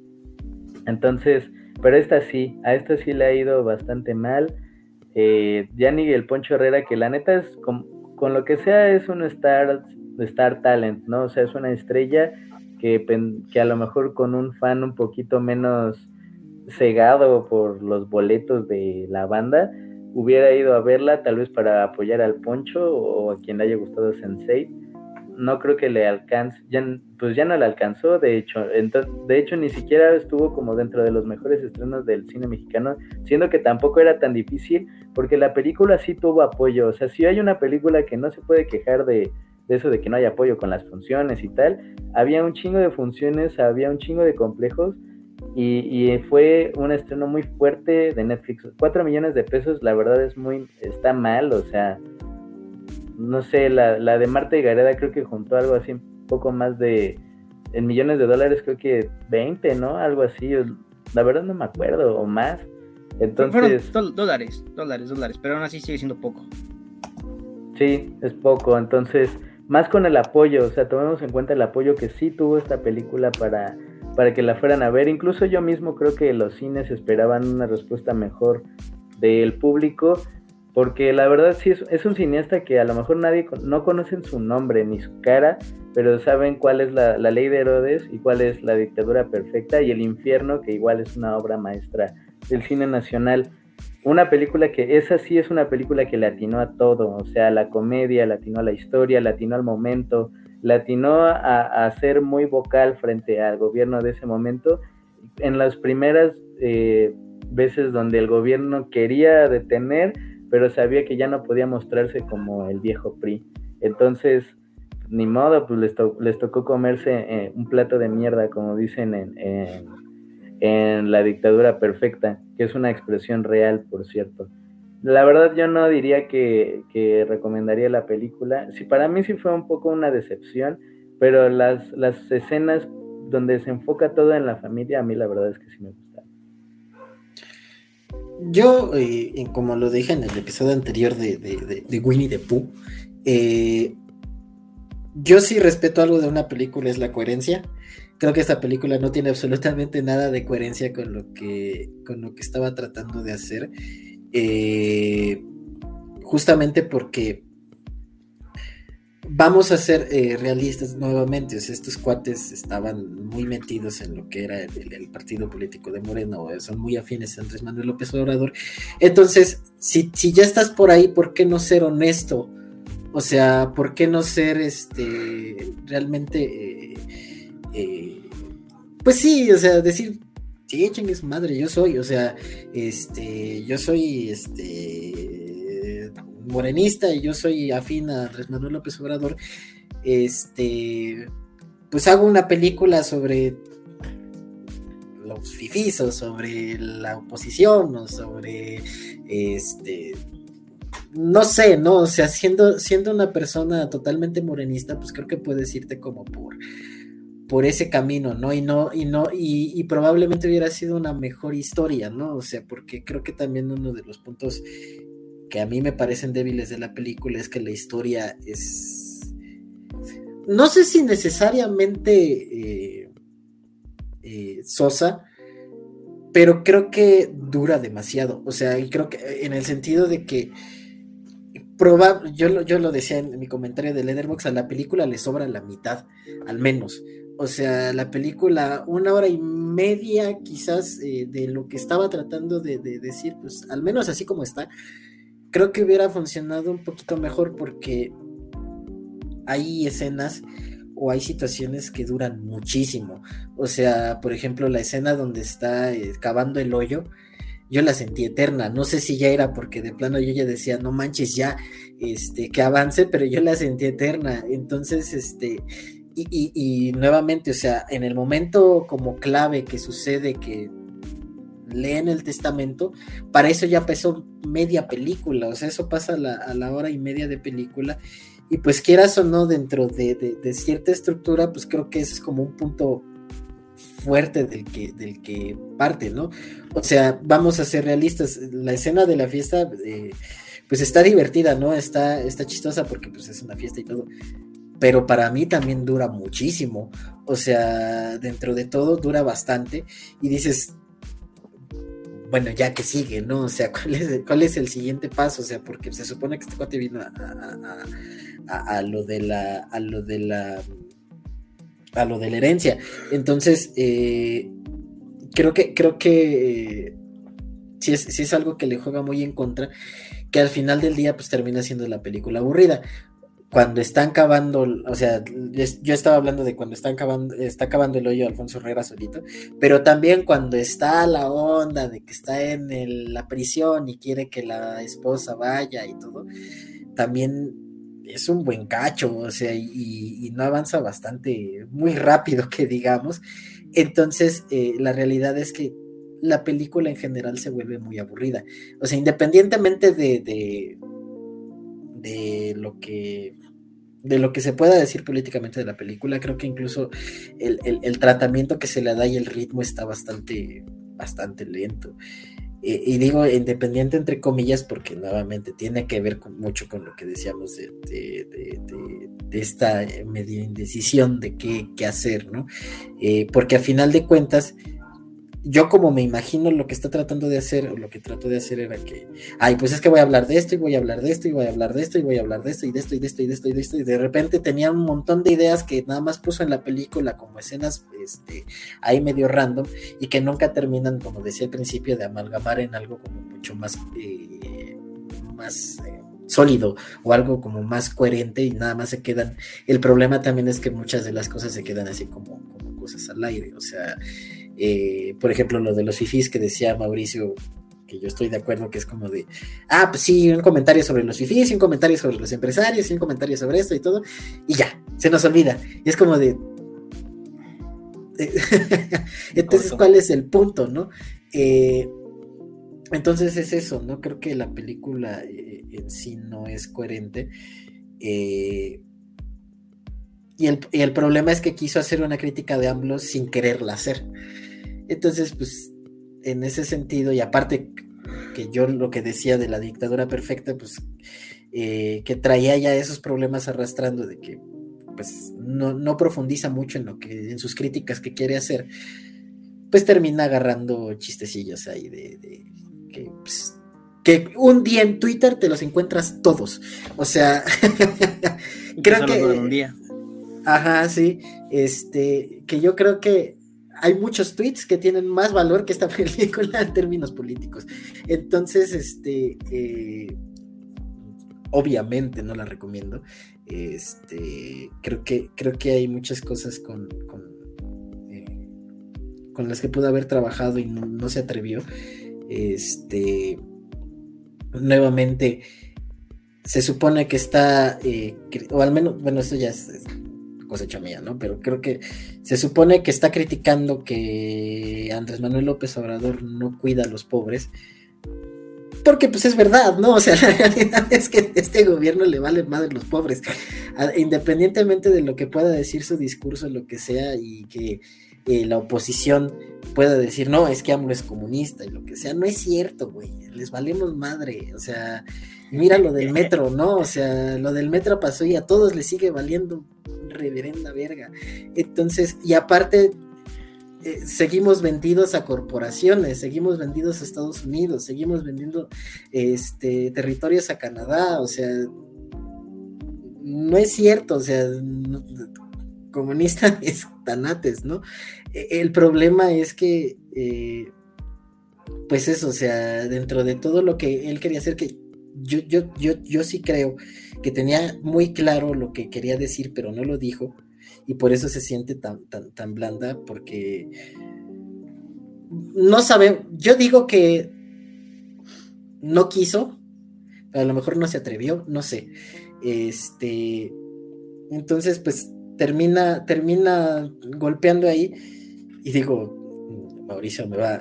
Entonces, pero esta sí, a esta sí le ha ido bastante mal. Eh, y el Poncho Herrera, que la neta es, con, lo que sea, es un star, star talent, ¿no? O sea, es una estrella que, que a lo mejor con un fan un poquito menos cegado por los boletos de la banda, hubiera ido a verla tal vez para apoyar al Poncho o a quien le haya gustado Sensei. No creo que le alcance, pues ya no le alcanzó, de hecho, de hecho ni siquiera estuvo como dentro de los mejores estrenos del cine mexicano, siendo que tampoco era tan difícil, porque la película sí tuvo apoyo, o sea, si hay una película que no se puede quejar de, de eso de que no hay apoyo con las funciones y tal, había un chingo de funciones, había un chingo de complejos, y, fue un estreno muy fuerte de Netflix. Cuatro millones de pesos, la verdad es muy, está mal, o sea, no sé, la, la de Marta y Gareda creo que juntó algo así, un poco más de, en millones de dólares, creo que 20, ¿no? Algo así, la verdad no me acuerdo, o más. Entonces... Fueron dólares, dólares, dólares, pero aún así sigue siendo poco. Sí, es poco, entonces, más con el apoyo, o sea, tomemos en cuenta el apoyo que sí tuvo esta película para para que la fueran a ver. Incluso yo mismo creo que los cines esperaban una respuesta mejor del público, porque la verdad sí es, un cineasta que a lo mejor nadie no conocen su nombre ni su cara, pero saben cuál es la, ley de Herodes y cuál es la dictadura perfecta y el infierno, que igual es una obra maestra del cine nacional. Una película que esa sí es una película que le atinó a todo, o sea, la comedia, latinó a la historia, latinó al momento, latinó a, ser muy vocal frente al gobierno de ese momento. En las primeras eh, veces donde el gobierno quería detener, pero sabía que ya no podía mostrarse como el viejo PRI. Entonces, ni modo, pues les, tocó comerse eh, un plato de mierda, como dicen en, en la dictadura perfecta, que es una expresión real, por cierto la verdad yo no diría que, recomendaría la película. Sí, para mí sí fue un poco una decepción, pero las, las escenas donde se enfoca todo en la familia, a mí la verdad es que sí me gustaron. Yo, eh, como lo dije en el episodio anterior de, de, Winnie the Pooh, eh, yo sí respeto algo de una película, es la coherencia. Creo que esta película no tiene absolutamente nada de coherencia con lo que, con lo que estaba tratando de hacer. Eh, justamente porque vamos a ser eh, realistas nuevamente, estos cuates estaban muy metidos en lo que era el, partido político de Moreno, son muy afines a Andrés Manuel López Obrador. Entonces, si, ya estás por ahí, ¿por qué no ser honesto? O sea, ¿por qué no ser este realmente eh, pues sí, o sea, decir, sí, es madre, yo soy, o sea, este, yo soy, este, morenista y yo soy afín a Andrés Manuel López Obrador, este, pues hago una película sobre los fifis o sobre la oposición o sobre, este, no sé, ¿no? O sea, siendo, siendo una persona totalmente morenista, pues creo que puedes irte como por por ese camino, ¿no? Y no, y no, y, probablemente hubiera sido una mejor historia, ¿no? O sea, porque creo que también uno de los puntos que a mí me parecen débiles de la película es que la historia es... No sé si necesariamente eh, eh, sosa, pero creo que dura demasiado. O sea, y creo que en el sentido de que probable, yo, yo lo decía en mi comentario de Letterboxd, a la película le sobra la mitad, al menos. O sea, la película, una hora y media quizás eh, de lo que estaba tratando de, decir, pues al menos así como está, creo que hubiera funcionado un poquito mejor porque hay escenas o hay situaciones que duran muchísimo. O sea, por ejemplo, la escena donde está eh, cavando el hoyo, yo la sentí eterna. No sé si ya era porque de plano yo ya decía, no manches ya, este, que avance, pero yo la sentí eterna. Entonces, este, y, nuevamente, o sea, en el momento como clave que sucede que leen el testamento, para eso ya pasó media película, o sea, eso pasa a la, hora y media de película, y pues quieras o no, dentro de, cierta estructura, pues creo que ese es como un punto fuerte del que, del que parte, ¿no? O sea, vamos a ser realistas, la escena de la fiesta, eh, pues está divertida, ¿no? Está, está chistosa porque pues es una fiesta y todo, pero para mí también dura muchísimo. O sea, dentro de todo dura bastante y dices, bueno, ya que sigue, ¿no? O sea, ¿cuál es, el siguiente paso? O sea, porque se supone que este cuate vino a, lo de la, a lo de la, a lo de la herencia. Entonces, eh, creo que, creo que eh, es, sí es algo que le juega muy en contra, que al final del día pues termina siendo la película aburrida cuando están cavando, o sea, yo estaba hablando de cuando están cavando, está cavando el hoyo Alfonso Herrera solito, pero también cuando está la onda de que está en la prisión y quiere que la esposa vaya y todo, también es un buen cacho, o sea, y, no avanza bastante, muy rápido que digamos. Entonces, eh, la realidad es que la película en general se vuelve muy aburrida. O sea, independientemente de de lo que de lo que se pueda decir políticamente de la película, creo que incluso el, tratamiento que se le da y el ritmo está bastante, bastante lento. y digo independiente entre comillas porque nuevamente tiene que ver mucho con lo que decíamos de, esta media indecisión de qué, qué hacer, ¿no? Eh, porque a final de cuentas, yo como me imagino lo que está tratando de hacer, o lo que trato de hacer era que, ay, pues es que voy a hablar de esto y voy a hablar de esto y voy a hablar de esto y voy a hablar de esto y de esto y de esto y de esto y de esto y de repente tenía un montón de ideas que nada más puso en la película como escenas este, ahí medio random y que nunca terminan, como decía al principio, de amalgamar en algo como mucho más, eh, más eh, sólido o algo como más coherente y nada más se quedan. El problema también es que muchas de las cosas se quedan así como, como cosas al aire, o sea eh, por ejemplo, lo de los fifís que decía Mauricio, que yo estoy de acuerdo, que es como de, ah, pues sí, un comentario sobre los fifís, un comentario sobre los empresarios, un comentario sobre esto y todo, y ya, se nos olvida. Y es como de... entonces, ¿cuál es el punto, no? Eh, entonces es eso, ¿no? Creo que la película eh, en sí no es coherente. y, el, y, el, problema es que quiso hacer una crítica de AMLO sin quererla hacer. Entonces, pues, en ese sentido, y aparte que yo lo que decía de la dictadura perfecta, pues, eh, que traía ya esos problemas arrastrando de que, pues, no, profundiza mucho en lo que, en sus críticas que quiere hacer, pues termina agarrando chistecillos ahí de, que, pues, que un día en Twitter te los encuentras todos. O sea, creo que. Un día. Ajá, sí. Este, que yo creo que hay muchos tweets que tienen más valor que esta película en términos políticos. Entonces, este, eh, obviamente no la recomiendo. Este, creo que, creo que hay muchas cosas con, con, eh, con las que pudo haber trabajado y no, se atrevió. Este, nuevamente, se supone que está, eh, o al menos, bueno, esto ya es cosecha mía, ¿no? Pero creo que se supone que está criticando que Andrés Manuel López Obrador no cuida a los pobres. Porque pues es verdad, ¿no? O sea, la realidad es que a este gobierno le vale madre los pobres. Independientemente de lo que pueda decir su discurso, lo que sea, y que eh, la oposición pueda decir, no, es que AMLO es comunista y lo que sea, no es cierto, güey, les valemos madre, o sea, mira lo del metro, ¿no? O sea, lo del metro pasó y a todos les sigue valiendo reverenda verga. Entonces, y aparte, eh, seguimos vendidos a corporaciones, seguimos vendidos a Estados Unidos, seguimos vendiendo este, territorios a Canadá, o sea, no es cierto, o sea, comunista es tanates, ¿no? E, el problema es que, eh, pues eso, o sea, dentro de todo lo que él quería hacer, que yo, yo, yo, yo sí creo que tenía muy claro lo que quería decir, pero no lo dijo, y por eso se siente tan, tan, blanda, porque no sabe, yo digo que no quiso, a lo mejor no se atrevió, no sé. Este, entonces, pues termina, termina golpeando ahí y digo, Mauricio me va,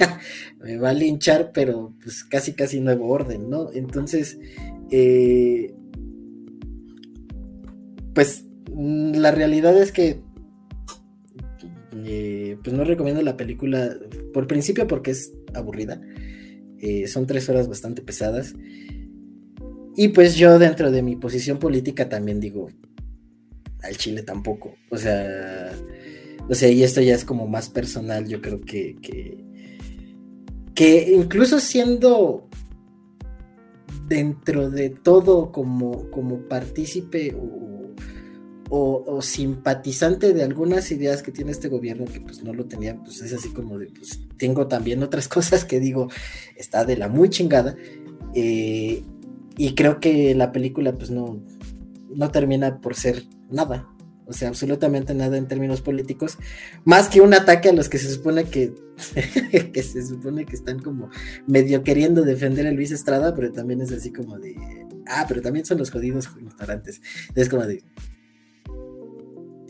me va a linchar, pero pues casi casi nuevo orden, ¿no? Entonces, eh, pues la realidad es que eh, pues no recomiendo la película por principio porque es aburrida. Eh, son tres horas bastante pesadas. Y pues yo dentro de mi posición política también digo, al Chile tampoco. O sea, o sea, y esto ya es como más personal, yo creo que, que, incluso siendo dentro de todo como, como partícipe o, simpatizante de algunas ideas que tiene este gobierno que pues no lo tenía, pues es así como de, pues tengo también otras cosas que digo, está de la muy chingada. Eh, y creo que la película pues no, no termina por ser nada o sea, absolutamente nada en términos políticos, más que un ataque a los que se supone que, que se supone que están como medio queriendo defender a Luis Estrada, pero también es así como de, ah, pero también son los jodidos ignorantes. Es como de,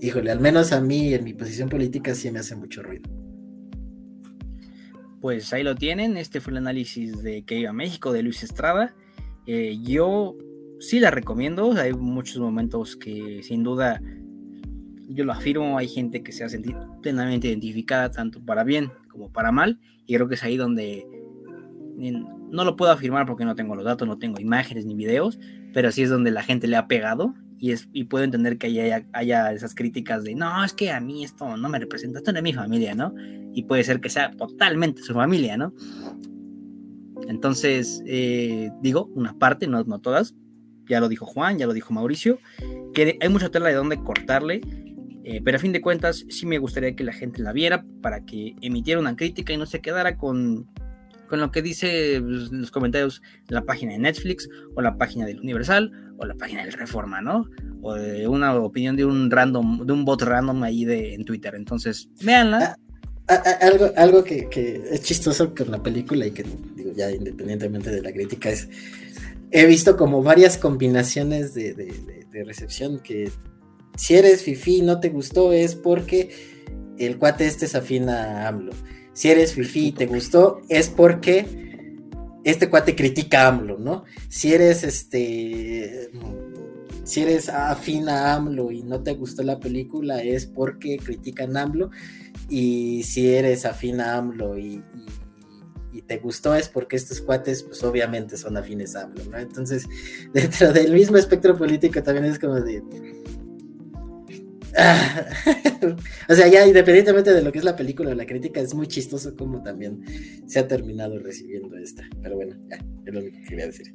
híjole, al menos a mí en mi posición política sí me hace mucho ruido. Pues ahí lo tienen, este fue el análisis de que iba a México de Luis Estrada. Eh, yo sí la recomiendo, hay muchos momentos que sin duda yo lo afirmo, hay gente que se ha sentido plenamente identificada tanto para bien como para mal, y creo que es ahí donde no lo puedo afirmar porque no tengo los datos, no tengo imágenes ni videos, pero sí es donde la gente le ha pegado y, es, y puedo entender que haya, haya esas críticas de, no, es que a mí esto no me representa, esto no es mi familia, ¿no? Y puede ser que sea totalmente su familia, ¿no? Entonces, eh, digo, una parte, no, no todas, ya lo dijo Juan, ya lo dijo Mauricio, que hay mucha tela de dónde cortarle eh, pero a fin de cuentas, sí me gustaría que la gente la viera para que emitiera una crítica y no se quedara con, con lo que dice pues, los comentarios en la página de Netflix o la página del Universal o la página del Reforma, ¿no? O de una opinión de un random, de un bot random ahí de, en Twitter. Entonces, véanla. Ah, ah, ah, algo algo que, es chistoso con la película y que ya independientemente de la crítica es he visto como varias combinaciones de, de recepción que si eres fifi no te gustó es porque el cuate este es afín a AMLO. Si eres fifi y te gustó es porque este cuate critica a AMLO, ¿no? Si eres este si eres afín a AMLO y no te gustó la película es porque critican a AMLO y si eres afín a AMLO y, y, te gustó es porque estos cuates pues obviamente son afines a AMLO, ¿no? Entonces dentro del mismo espectro político también es como de o sea, ya independientemente de lo que es la película o la crítica, es muy chistoso como también se ha terminado recibiendo esta. Pero bueno, ya, es lo que quería decir.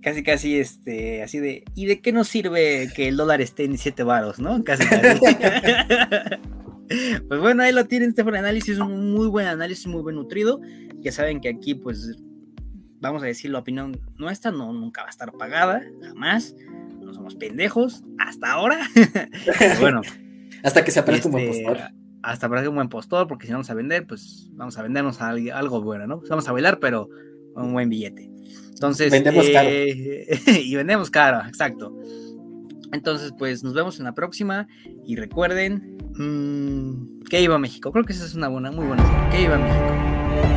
Casi, casi, este, así de, ¿y de qué nos sirve que el dólar esté en 7 varos, no? Casi, casi. pues bueno, ahí lo tienen, este fue el análisis, un muy buen análisis, muy buen nutrido. Ya saben que aquí, pues, vamos a decir la opinión nuestra, no, nunca va a estar pagada, jamás somos pendejos hasta ahora. bueno. hasta que se aparezca un buen este, postor. Hasta aparezca un buen postor, porque si no vamos a vender, pues vamos a vendernos algo bueno, ¿no? Pues vamos a bailar, pero un buen billete. Entonces. Vendemos caro. Eh, y vendemos caro, exacto. Entonces, pues nos vemos en la próxima. Y recuerden. Mmm, que iba México. Creo que esa es una buena, muy buena. Que iba México.